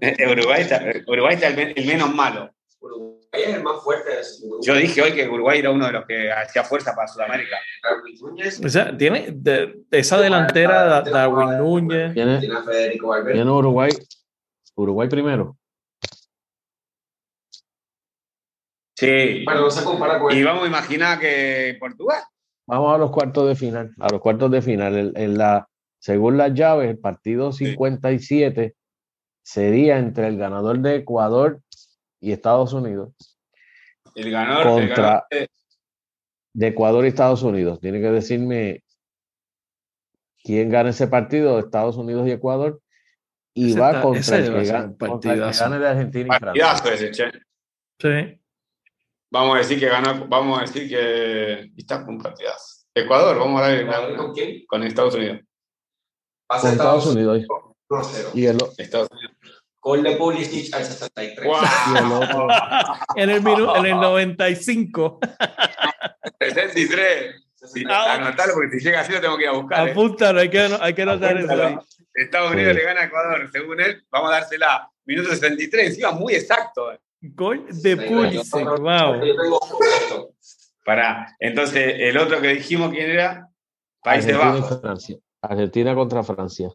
Eh, Uruguay está, Uruguay está el, menos malo. Uruguay es el más fuerte. Yo dije hoy que Uruguay era uno de los que hacía fuerza para Sudamérica. O sea, tiene esa delantera Darwin Núñez. Tiene, tiene Uruguay, Uruguay primero. Sí. Bueno, no se compara con Y vamos a imaginar que Portugal. Vamos a los cuartos de final. A los cuartos de final. En, la, según las llaves, el partido 57 sería entre el ganador de Ecuador y Estados Unidos. El ganador, contra de... Ecuador y Estados Unidos. Tiene que decirme quién gana ese partido, Estados Unidos y Ecuador. Y va contra, el que, gane, de Argentina y Francia. Sí. Vamos a decir que ganó, vamos a decir que está con partidas. Ecuador, vamos a ver con quién? Con Estados Unidos. Con Estados Unidos. Y el Estados Unidos. Gol de Pulisic al 63. Wow. [laughs] en, el en el 95. 63. Sí, ah, anotalo porque si llega así lo tengo que ir a buscar. ¿eh? Apúntalo, hay que, hay que anotar eso. Estados Unidos le gana a Ecuador, según él, vamos a dársela. Minuto 63, encima muy exacto. Gol de Pulisic, wow. Para, entonces, el otro que dijimos, ¿quién era? Países Bajos. Argentina contra Francia.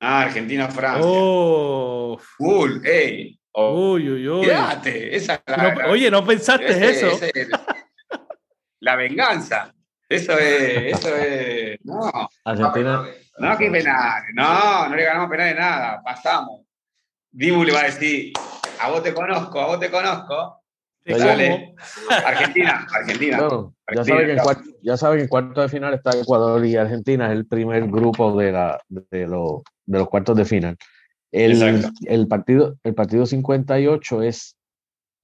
Ah, Argentina-Francia. Oh. Cool, ey. Oh. Uy, uy, uy. esa oye, ¿no pensaste eso? la venganza. Eso es, eso es. No. Argentina. No, qué penal. No, no le ganamos penal de nada. Pasamos. Dibu le va a decir, a vos te conozco, a vos te conozco. Dale. Argentina, Argentina. ya, saben que en cuarto, ya saben que en cuarto de final está Ecuador y Argentina, es el primer grupo de, la, de, lo, de los cuartos de final. El, el, partido, el partido 58 es,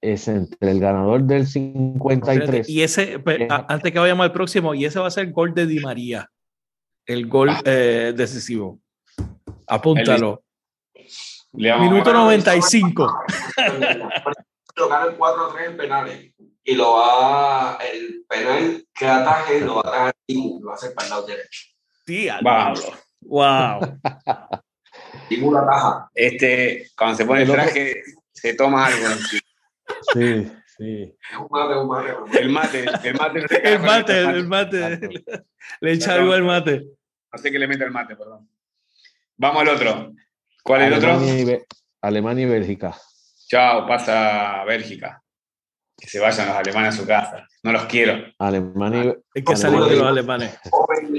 es entre el ganador del 53. Y ese, pues, antes que vayamos al próximo, y ese va a ser el gol de Di María. el gol ah. eh, decisivo. Apúntalo. Minuto 95. Lo gana el 4-3 [laughs] en penales. Y lo va, el penal que ataje lo va a atajar y lo va a hacer para el lado derecho. Tía, wow. wow. [laughs] Timu lo ataja. Este, cuando se pone el traje, se toma algo. Sí. Sí. Un mate, un mate. El mate, el mate. [laughs] el mate, el mate. Le echa algo al mate. No sé qué le mete el mate, perdón. Vamos al otro. ¿Cuál es el otro? Alemania y Bélgica. Chao, pasa Bélgica. Que se vayan los alemanes a su casa. No los quiero. Alemania y... que salir de los alemanes. [laughs]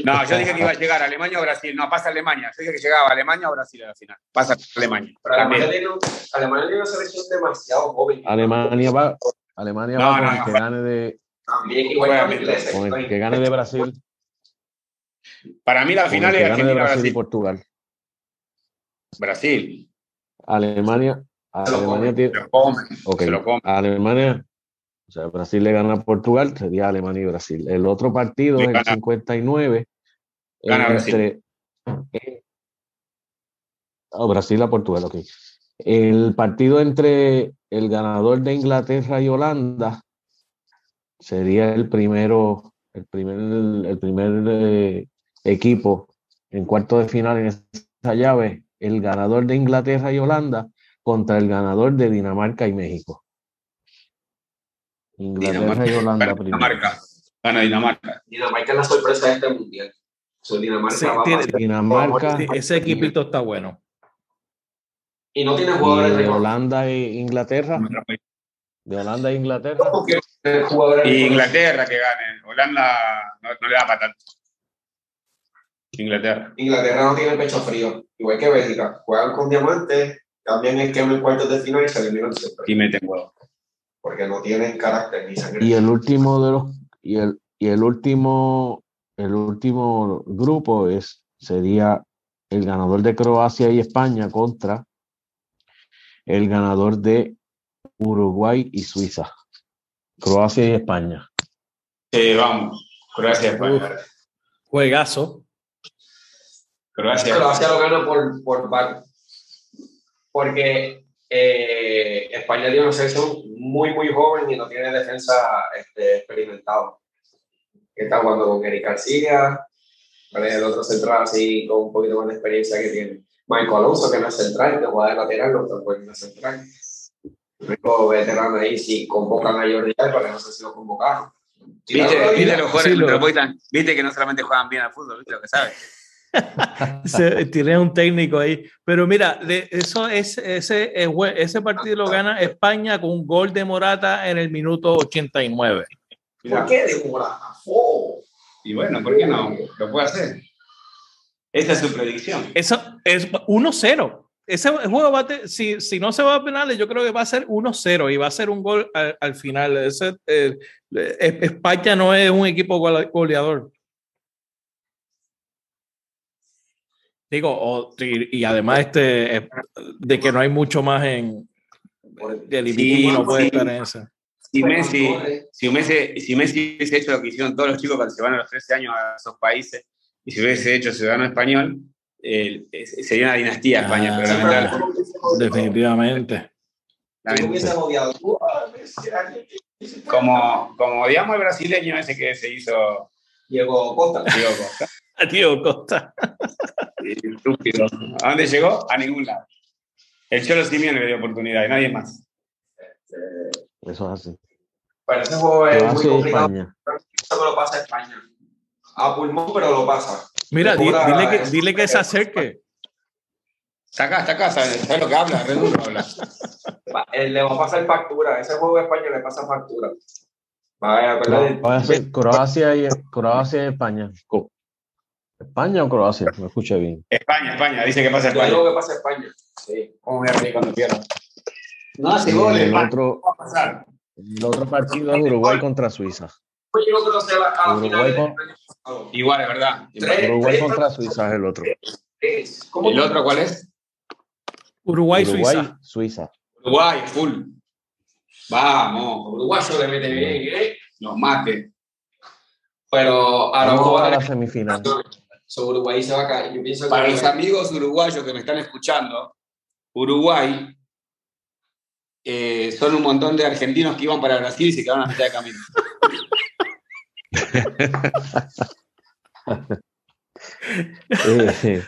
No, yo dije que iba a llegar Alemania o Brasil. No, pasa Alemania. Yo dije que llegaba Alemania o Brasil a la final. Pasa Alemania. Pero Alemania tiene, Alemania tiene una selección demasiado joven. Alemania va, Alemania va con el que gane de. También igual con el que gane de Brasil. Para mí la final es Argentina Brasil, Brasil y Portugal. Brasil. Alemania. Alemania tiene. Se lo come. Alemania. O sea, Brasil le gana a Portugal, sería Alemania y Brasil. El otro partido es el 59. Gana entre, Brasil. Oh, Brasil a Portugal, ok. El partido entre el ganador de Inglaterra y Holanda sería el primero, el primer, el primer eh, equipo en cuarto de final en esa llave, el ganador de Inglaterra y Holanda contra el ganador de Dinamarca y México. Inglaterra y Holanda primero. Dinamarca. Gana Dinamarca. Dinamarca es la sorpresa de este mundial. Dinamarca, Dinamarca ese equipito está bueno. Y no tiene jugadores de Holanda e Inglaterra. De Holanda e Inglaterra. Y Inglaterra que gane. Holanda no, le da para tanto. Inglaterra. Inglaterra no tiene pecho frío, igual que Bélgica. Juegan con diamantes, cambian esquema en cuartos de final y se eliminan siempre. Y meten huevo. Porque no tienen carácter ni sangre. Y el último de los y el, y el último el último grupo es sería el ganador de Croacia y España contra el ganador de Uruguay y Suiza. Croacia y España. Sí, vamos. Croacia y España. juegazo. Croacia. Croacia lo gana por, por porque eh, España tiene una selección muy, muy joven y no tiene defensa este, experimentado. Está jugando con Eric García, el otro central así con un poquito más de experiencia que tiene. Michael Alonso, que no es central, que juega de lateral, no está jugando central. El único veterano ahí, si convocan a Jordi Alba, no sé si lo convocaron. ¿Viste, ¿viste los jugadores ¿Viste que no solamente juegan bien al fútbol, ¿viste lo que sabes? [laughs] tiene un técnico ahí. Pero mira, eso es, ese, ese partido lo gana España con un gol de Morata en el minuto 89. ¿Por qué de Morata? Oh. Y bueno, ¿por qué no? Lo puede hacer. Esta es su predicción. Eso es 1-0. Ese juego va a si, si, no se va a penales, yo creo que va a ser 1-0 y va a ser un gol al, final. Ese, eh, eh, España no es un equipo goleador. Digo, y, además este, eh, de que no hay mucho más en el sí, no puede estar en esa. Si Messi, si Messi, si Messi hubiese hecho lo que hicieron todos los chicos cuando se van a los 13 años a esos países, y si hubiese hecho ciudadano español, eh, sería una dinastía España, ah, Definitivamente. Como, como odiamos el brasileño ese que se hizo. Diego Costa. Diego Costa. Diego Costa. Estúpido. ¿A dónde llegó? A ningún lado. El Cholo Simeone le dio oportunidad y nadie más. Eso es así. Bueno, ese juego es muy complicado. Eso lo pasa a España a pulmón, pero lo pasa. Mira, dile, que, dile que se acerque. Está acá, está acá, ¿sabes, lo que habla? Redondo habla. Le va a pasar factura, ese juego de España le pasa factura. Va a ser Croacia y, Croacia y España. ¿España o Croacia? Me escuché bien. España, España, dice que pasa España. Yo digo que pasa España. Sí. ¿Cómo me río cuando pierdo? No hace goles. El otro, el otro partido es Uruguay contra Suiza. Igual, es verdad. Uruguay contra Suiza es el otro. ¿El otro cuál es? Uruguay, Suiza. Suiza. Uruguay, full. Vamos. Uruguay se le mete bien, ¿eh? Nos mate. Pero ahora vamos a la semifinal. So, Uruguay se va a caer. Yo pienso que Para los Uruguay- amigos uruguayos que me están escuchando, Uruguay eh, son un montón de argentinos que iban para Brasil y se quedaron a mitad de camino. Eh,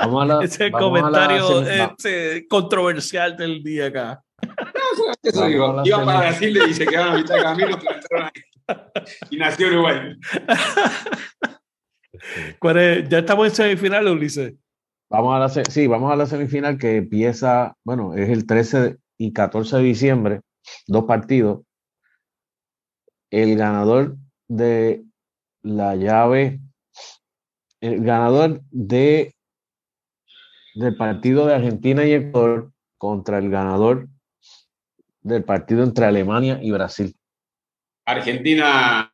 vamos a la, Ese es el vamos a la comentario va- este, controversial del día acá. Eso Vamos digo, a la iban para Brasil y se quedaron a mitad de camino, pero entraron ahí. Y nació Uruguay. [laughs] [laughs] ¿Cuál es? Ya estamos en semifinal, Ulises. Vamos a la, se- sí, vamos a la semifinal que empieza, bueno, es el 13 y 14 de diciembre, dos partidos. El ganador de la llave, el ganador de del partido de Argentina y Ecuador contra el ganador del partido entre Alemania y Brasil. Argentina,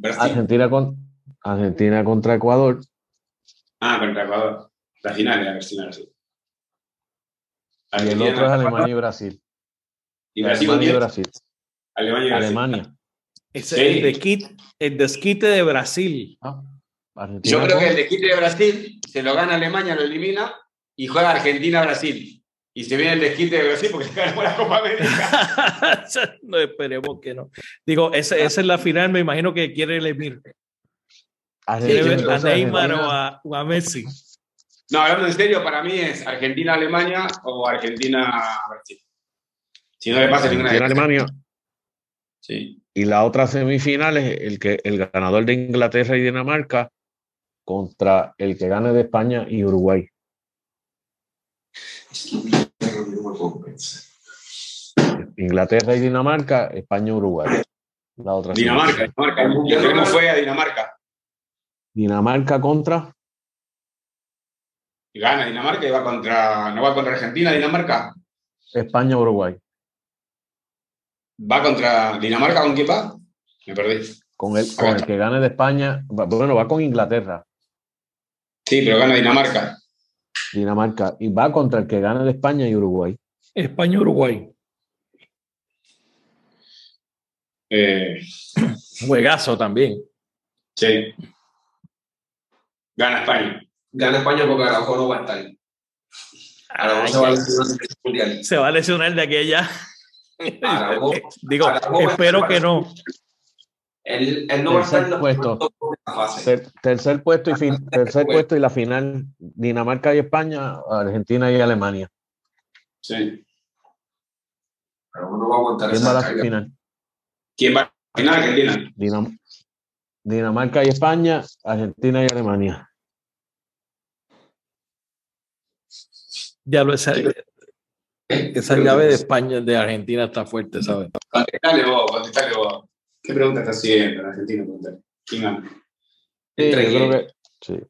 Brasil. Argentina, con, Argentina contra Ecuador. Ah, contra Ecuador. La final era Argentina, Brasil. Y el Argentina, otro es Alemania y Brasil. y Brasil Alemania y 10. Brasil. Alemania y Brasil. Alemania. Sí. el, desquite, el desquite de Brasil. Ah, Argentina Yo creo que el desquite de Brasil se lo gana Alemania, lo elimina y juega Argentina-Brasil. Y se viene el desquite de Brasil porque se [laughs] ganó la Copa América. [laughs] no esperemos que no. Digo, esa, esa es la final, me imagino que quiere el A Neymar o a, o a Messi. No, hablando en serio, para mí es Argentina-Alemania o Argentina-Brasil. Si no le pasa ninguna de Alemania. Sí. Y la otra semifinal es el, que, el ganador de Inglaterra y Dinamarca contra el que gane de España y Uruguay. Inglaterra y Dinamarca, España y Uruguay. La otra Dinamarca, semifinal. Dinamarca. Yo creo que fue a Dinamarca. Dinamarca contra Y gana Dinamarca y va contra. ¿No va contra Argentina, Dinamarca? España Uruguay. ¿Va contra Dinamarca con quién va? Me perdí. Con el, con el que gane de España, va- bueno, va con Inglaterra, Sí, pero gana Dinamarca. Dinamarca, y va contra el que gane de España y Uruguay. España-Uruguay. Eh, Juegazo también. sí. Gana España. Gana España porque Araujo no va a estar. Araujo se va a lesionar mundial. Se va a lesionar de aquella. Araujo, [laughs] Digo, Araujo a espero que no. él, él no va a estar Tercer puesto. la fase. Ter- tercer puesto y fin- tercer puesto y la final Dinamarca y España, Argentina y Alemania. Sí. Araujo no va a aguantar ¿Quién va a esa la carga. final? ¿Quién va? Final Argentina. Dinam- Dinamarca y España, Argentina y Alemania. Ya lo esa, esa llave de España, de Argentina está fuerte, ¿sabes? Contestale vos, contestale vos. ¿Qué pregunta estás haciendo en Argentina? ¿Quién gana? Sí, yo creo que sí.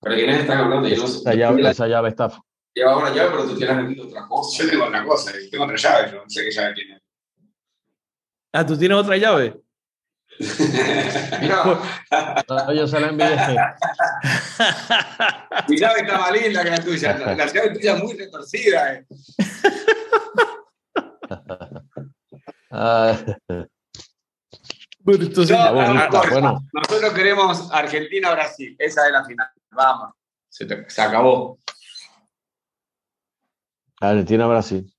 Pero ¿quiénes están hablando? Yo no sé. Esa llave, esa llave está. Llevas una llave, pero tú tienes aquí otra cosa. Yo tengo otra cosa, tengo otra llave, yo no sé qué llave tiene. Ah, ¿tú tienes otra llave? [laughs] No, yo se la envié. [laughs] Mi llave está más linda que la tuya. La, la llave tuya es muy retorcida. eh. Ah, Bueno, entonces, No, está bonita. no, no. Bueno, Nosotros queremos Argentina-Brasil. Esa es la final. Vamos. Se, te- se acabó. Argentina-Brasil.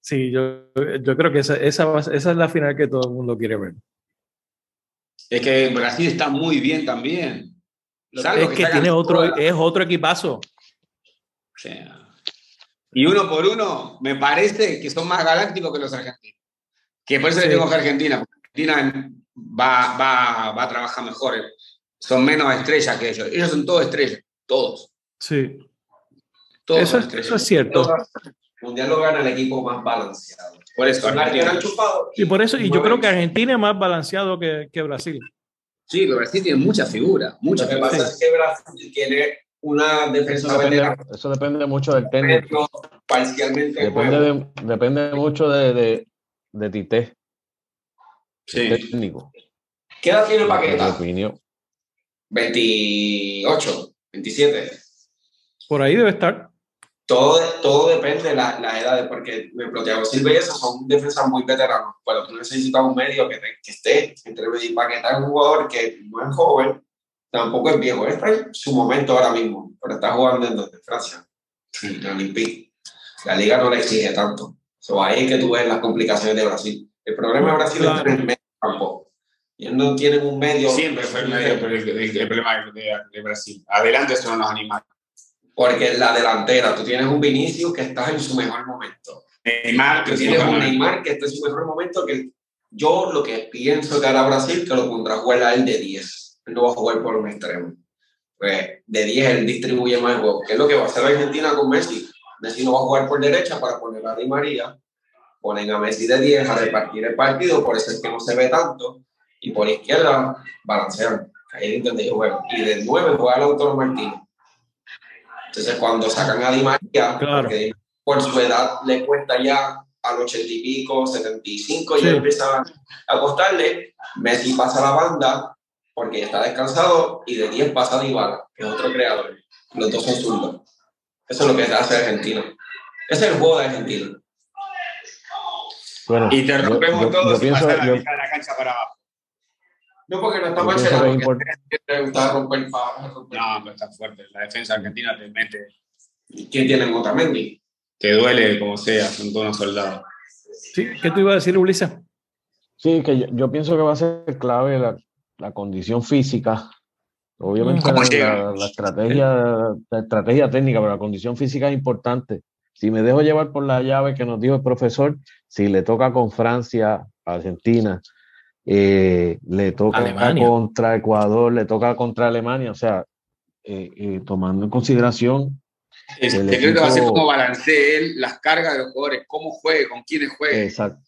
sí, yo, yo creo que esa, esa, esa es la final que todo el mundo quiere ver. Es que Brasil está muy bien también. Salvo es que tiene otro, es otro equipazo. O sea, y uno por uno, me parece que son más galácticos que los argentinos. Que por eso Sí. le tengo que Argentina, porque Argentina va, va, va a trabajar mejor. Son menos estrellas que ellos. Ellos son todos estrellas, todos. Sí, todos eso, son es- estrellas. eso es cierto. mundial lo gana el equipo más balanceado. Por eso, Argentina. Y por eso, y yo creo que Argentina es más balanceado que, que Brasil. Sí, pero Brasil tiene mucha figura, mucha Lo que figura. pasa es que Brasil tiene una Eso defensa depende, veterana, eso depende mucho del técnico. parcialmente Depende, nuevo. de, depende mucho de, de, de Tite, Sí. técnico. ¿Qué edad tiene Paqueta? opinión. 28, 27. Por ahí debe estar. Todo, todo depende de la, la edad, porque Thiago Silva y esos son defensas muy veteranos. Pero tú necesitas un medio que, te- que esté entre un jugador que no es joven, tampoco es viejo, está en su momento ahora mismo, pero está jugando en donde, Francia, en la Olympique. La liga no le exige tanto. So, ahí es que tú ves las complicaciones de Brasil. El problema de Brasil Claro. es tener medio campo. No tienen un medio. Siempre fue el, medio, pero el, el- el problema de, de Brasil. Adelante son los animales. Porque en la delantera, tú tienes un Vinicius que está en su mejor momento. Neymar, Tú tienes un Neymar que está en su mejor momento. que Yo lo que pienso que hará Brasil, que lo pondrá a jugar a él de 10. Él no va a jugar por un extremo. Pues de 10 él distribuye más el juego. ¿Qué es lo que va a hacer Argentina con Messi? Messi no va a jugar por derecha para poner a Di María. Ponen a Messi de 10 a repartir el partido, por eso es que no se ve tanto. Y por izquierda balancean. Ahí es donde yo juego. Y de 9 juega Lautaro Martínez. Entonces cuando sacan a Di María, Claro. porque por su edad le cuesta ya al 80 y pico, 75, Sí. y empieza a costarle. Messi pasa a la banda porque ya está descansado y de 10 pasa a Dybala, que es otro creador. Los dos son zurdos. Eso es lo que hace Argentina. Ese es el juego de Argentina. Bueno, Y te rompemos yo- todo yo si pienso- pasas la yo- mitad de la cancha para abajo. No porque no está Yo pienso Marcelo, que es porque import- le gusta romper romper. No, pero está fuerte. La defensa argentina te mete, ¿Quién tiene en Otamendi? te duele como sea, son todos unos soldados. Sí, ¿Qué tú ibas a decir, Ulises? Sí, que yo, yo pienso que va a ser clave la, la condición física. Obviamente la- la estrategia, la estrategia técnica, pero la condición física es importante. Si me dejo llevar por la llave que nos dijo el profesor, si le toca con Francia, Argentina, eh, le toca Alemania. contra Ecuador, le toca contra Alemania, o sea, eh, eh, tomando en consideración El El secreto va a ser cómo balancee él las cargas de los jugadores, cómo juegue, con quiénes juegue, exacto,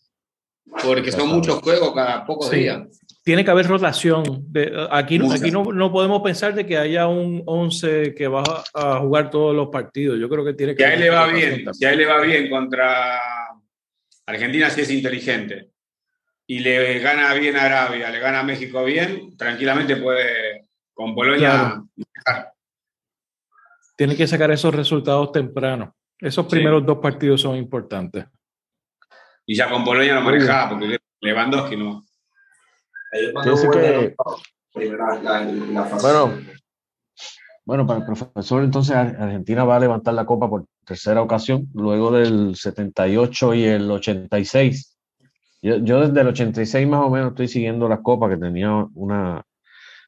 porque son muchos juegos cada pocos Sí. días. Tiene que haber rotación. De- aquí Mucha. aquí no, no podemos pensar de que haya un 11 que va a, jugar todos los partidos. Yo creo que tiene que Si a él le va bien, también. si a él le va bien contra Argentina, si es inteligente, y le gana bien a Arabia, le gana a México bien, tranquilamente puede con Polonia Claro. Tiene que sacar esos resultados temprano. Esos Sí. primeros dos partidos son importantes. y ya con Polonia lo manejaba, porque Lewandowski no. Que- la- la. Bueno, Bueno, para el profesor, entonces Ar- Argentina va a levantar la copa por tercera ocasión, luego del 78 y el 86. Yo, yo desde el 86 más o menos estoy siguiendo las copas, que tenía una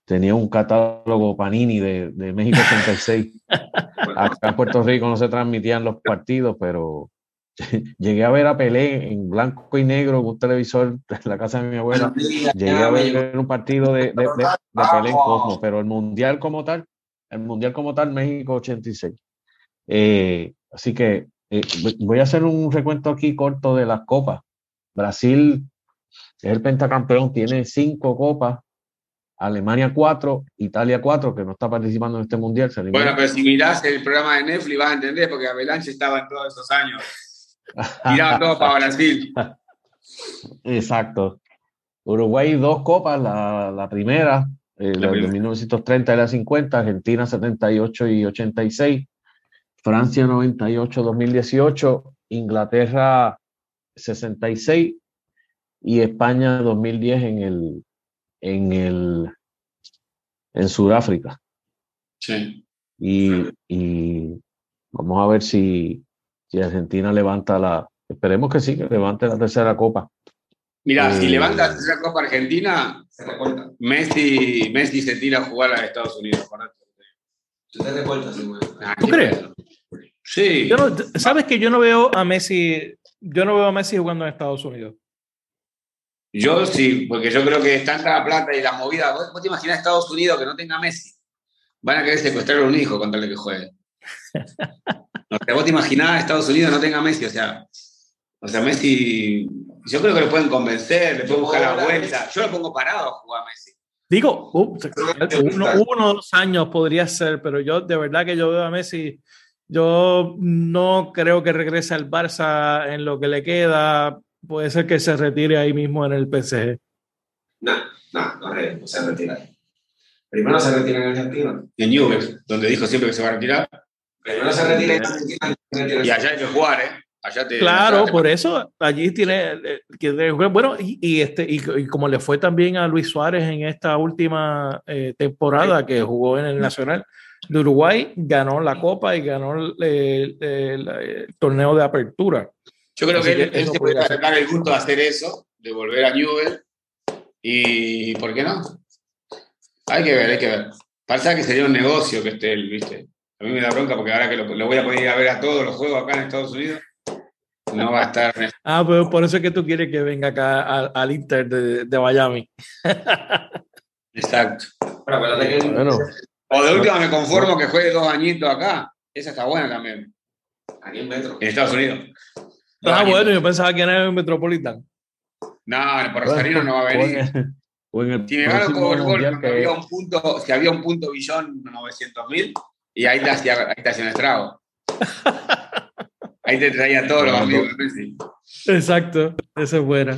tenía un catálogo Panini de, de México 86. [laughs] Acá en Puerto Rico no se transmitían los partidos, pero [laughs] llegué a ver a Pelé en blanco y negro con un televisor en la casa de mi abuela. Llegué a ver un partido de, de, [laughs] Pelé en Cosmo, pero el mundial como tal, el mundial como tal, México 86. Eh, así que eh, voy- voy a hacer un recuento aquí corto de las copas. Brasil es el pentacampeón, tiene cinco copas. Alemania cuatro, Italia cuatro, que no está participando en este mundial. se. Bueno, pero si mirás el programa de Netflix vas a entender, porque Avalanche estaba en todos esos años. Tiraba todo para Brasil. [laughs] Exacto. Uruguay dos copas, la, la primera, eh, la de primera. 1930 y la 50, Argentina 78 y 86, Francia 98, 2018, Inglaterra 66 y España 2010 en el en el en Sudáfrica. Sí. Y, y vamos a ver si, si Argentina levanta la, esperemos que sí, que levante la tercera copa. Mira, si Eh, levanta esa Copa Argentina, ¿Se recuerda? Messi, Messi se tira a jugar a Estados Unidos. Ah, ¿Tú ¿qué crees? Sí. Yo no- ¿Sabes que yo no veo a Messi? Yo no veo a Messi jugando en Estados Unidos. Yo sí, porque yo creo que es tanta la plata y la movida. ¿Vos, vos te imaginás Estados Unidos que no tenga Messi? Van a querer secuestrar a un hijo con tal de que juegue. [laughs] O sea, vos te imaginás Estados Unidos no tenga Messi, o sea, o sea, Messi, yo creo que lo pueden convencer, le pueden buscar la vuelta. Yo lo pongo parado a jugar a Messi. Digo, uh, uno, uno o dos años podría ser, pero yo de verdad que yo veo a Messi, yo no creo que regrese al Barça en lo que le queda. Puede ser que se retire ahí mismo en el PSG. No, no, no, no se retira. Primero se retira en Argentina. En Newell's, donde dijo siempre que se va a retirar. Primero se retira en Argentina. y allá hay que jugar, ¿eh? Allá te, Claro, te- por eso allí tiene, eh, que- bueno, y, y este, y, y como le fue también a Luis Suárez en esta última eh, temporada que jugó en el Nacional de Uruguay, ganó la Copa y ganó el, el- el- el torneo de apertura. Yo creo Así que él, se puede dar el gusto de hacer eso, de volver a Newell. Y ¿por qué no? Hay que ver, hay que ver. Pasa que sería un negocio que esté él, ¿viste? A mí me da bronca porque ahora que lo, lo voy a poder ir a ver a todos los juegos acá en Estados Unidos, no va a estar. [laughs] Ah, pues por eso es que tú quieres que venga acá al, al Inter de, de Miami. [laughs] Exacto. Pero acuérdate que Bueno, O de última me conformo que juegue dos añitos acá. Esa está buena también. aquí en Metro. En Estados Unidos. Dos Ah, bueno, yo pensaba que era en Metropolitan. No, por Rosarino no va a venir. O en el Si me gano con el que- había un punto, si había un punto billón 900 mil, y ahí te hacía, ahí te hacía un estrago. Ahí te traía todos los amigos. Exacto, eso es buena.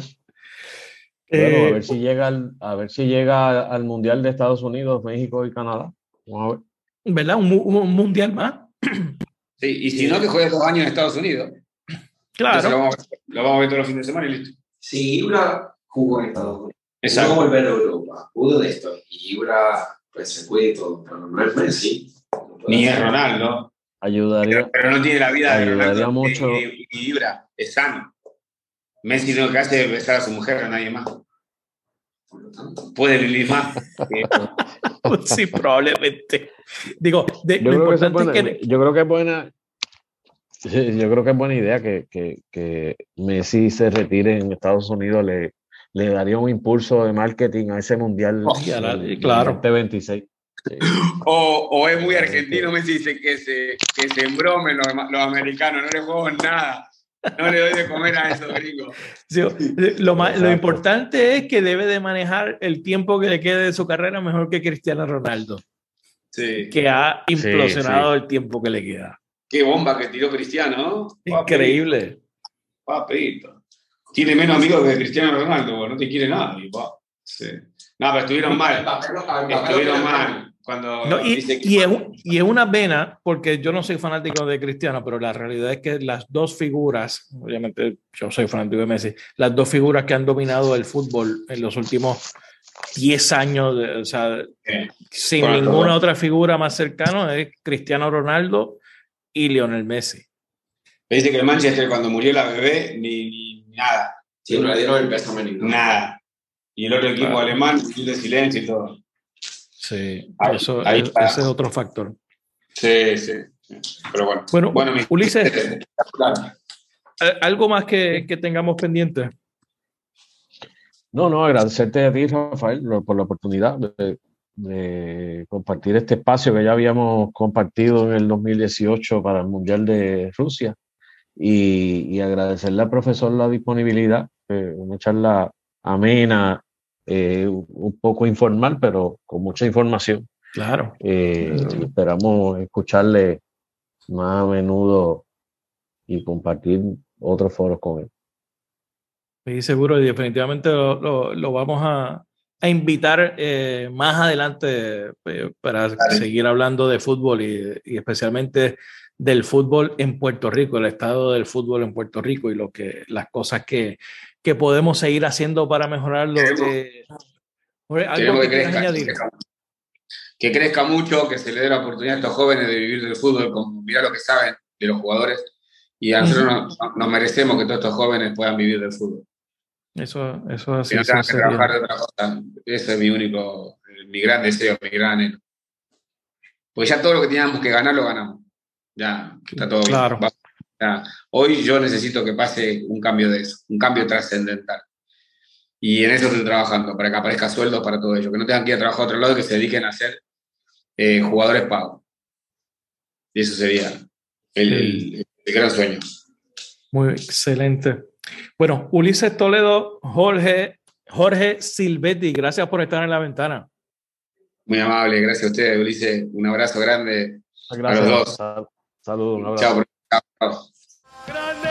Bueno, Eh, a ver si llega al, a ver si llega al mundial de Estados Unidos, México y Canadá. ¿Verdad? Un, un mundial más. Sí, y si no, que juegue dos años en Estados Unidos. Entonces lo Claro. vamos, lo vamos a ver todos los fines de semana y listo. Si Ibra jugó en Estados Unidos, pudo Exacto. volver a Europa, pudo de esto, y Ibra pues se cuide y todo, pero no es Messi. no puede Ni es. Ronaldo. Ayudaría, Pero, pero no tiene la vida de Ayudaría Ronaldo mucho. ni, ni- ni Ibra. Es sano. Messi lo que hace es besar a su mujer, a nadie más. Puede vivir más. que- [laughs] Sí, probablemente. Digo, de- yo, lo creo que esa es importante es buena, que yo creo que es buena. Yo creo que es buena idea que, que, que Messi se retire en Estados Unidos, le, le daría un impulso de marketing a ese mundial Oh, claro. 2026. Sí. O, o es muy argentino, Messi dice que se, que se embromen los, los americanos, no le juego nada. No le doy de comer a esos gringos. sí, lo, lo importante es que debe de manejar el tiempo que le quede de su carrera mejor que Cristiano Ronaldo, Sí. que ha Sí, implosionado el tiempo que le queda. Qué bomba que tiró Cristiano, ¿no? Increíble. Papito. Tiene menos amigos que Cristiano Ronaldo, no te quiere nadie. pa. Sí. No, pero estuvieron mal. Estuvieron mal. Cuando No, y, dice que- y es, y es una pena, porque yo no soy fanático de Cristiano, pero la realidad es que las dos figuras, obviamente yo soy fanático de Messi, las dos figuras que han dominado el fútbol en los últimos 10 años, de- o sea, sin ninguna todo. otra figura más cercana, es Cristiano Ronaldo y Lionel Messi. Me dice que el Manchester cuando murió la bebé, ni, ni nada. Sí, no le dieron el pésame ni nada. Y el otro equipo Claro. alemán, de silencio y todo. Sí, Ahí- eso, ahí es- está. ese es otro factor. Sí, sí. sí. Pero bueno. Bueno, bueno mi- Ulises, [laughs] Claro. ¿al- ¿algo más que, que tengamos pendiente? No, no, agradecerte a ti, Rafael, por la oportunidad de, de compartir este espacio que ya habíamos compartido en el 2018 para el Mundial de Rusia y, y agradecerle al profesor la disponibilidad, eh, una charla amena, eh, un poco informal, pero con mucha información. Claro. Eh, esperamos escucharle más a menudo y compartir otros foros con él. Sí, seguro, y definitivamente lo, lo- lo vamos a, a invitar eh, más adelante eh, para seguir hablando de fútbol y, y especialmente del fútbol en Puerto Rico, el estado del fútbol en Puerto Rico y lo que, las cosas que, que podemos seguir haciendo para mejorarlo. Eh, ¿Algo que que crezca, añadir? que crezca, que crezca mucho, que se le dé la oportunidad a estos jóvenes de vivir del fútbol, como mirar lo que saben de los jugadores. Y a nosotros nos, nos merecemos que todos estos jóvenes puedan vivir del fútbol. Eso, eso Que así. no tengan eso que trabajar de otra cosa. Ese es mi único, mi gran deseo, mi gran anhelo. Pues ya todo lo que teníamos que ganar lo ganamos. Ya, está todo bien. Claro. Va- ya. Hoy yo necesito que pase un cambio de eso, un cambio trascendental. Y en eso estoy trabajando, para que aparezca sueldo para todo ello. Que no tengan que ir a trabajar a otro lado y que se dediquen a ser eh, jugadores pagos. Y eso sería el, el- el gran sueño. Muy excelente. Bueno, Ulises Toledo, Jorge, Jorge Silvetti, gracias por estar en la ventana. Muy amable, gracias a ustedes, Ulises. Un abrazo grande. Gracias. dos. Sal- Saludos, un abrazo. Chao. Grande.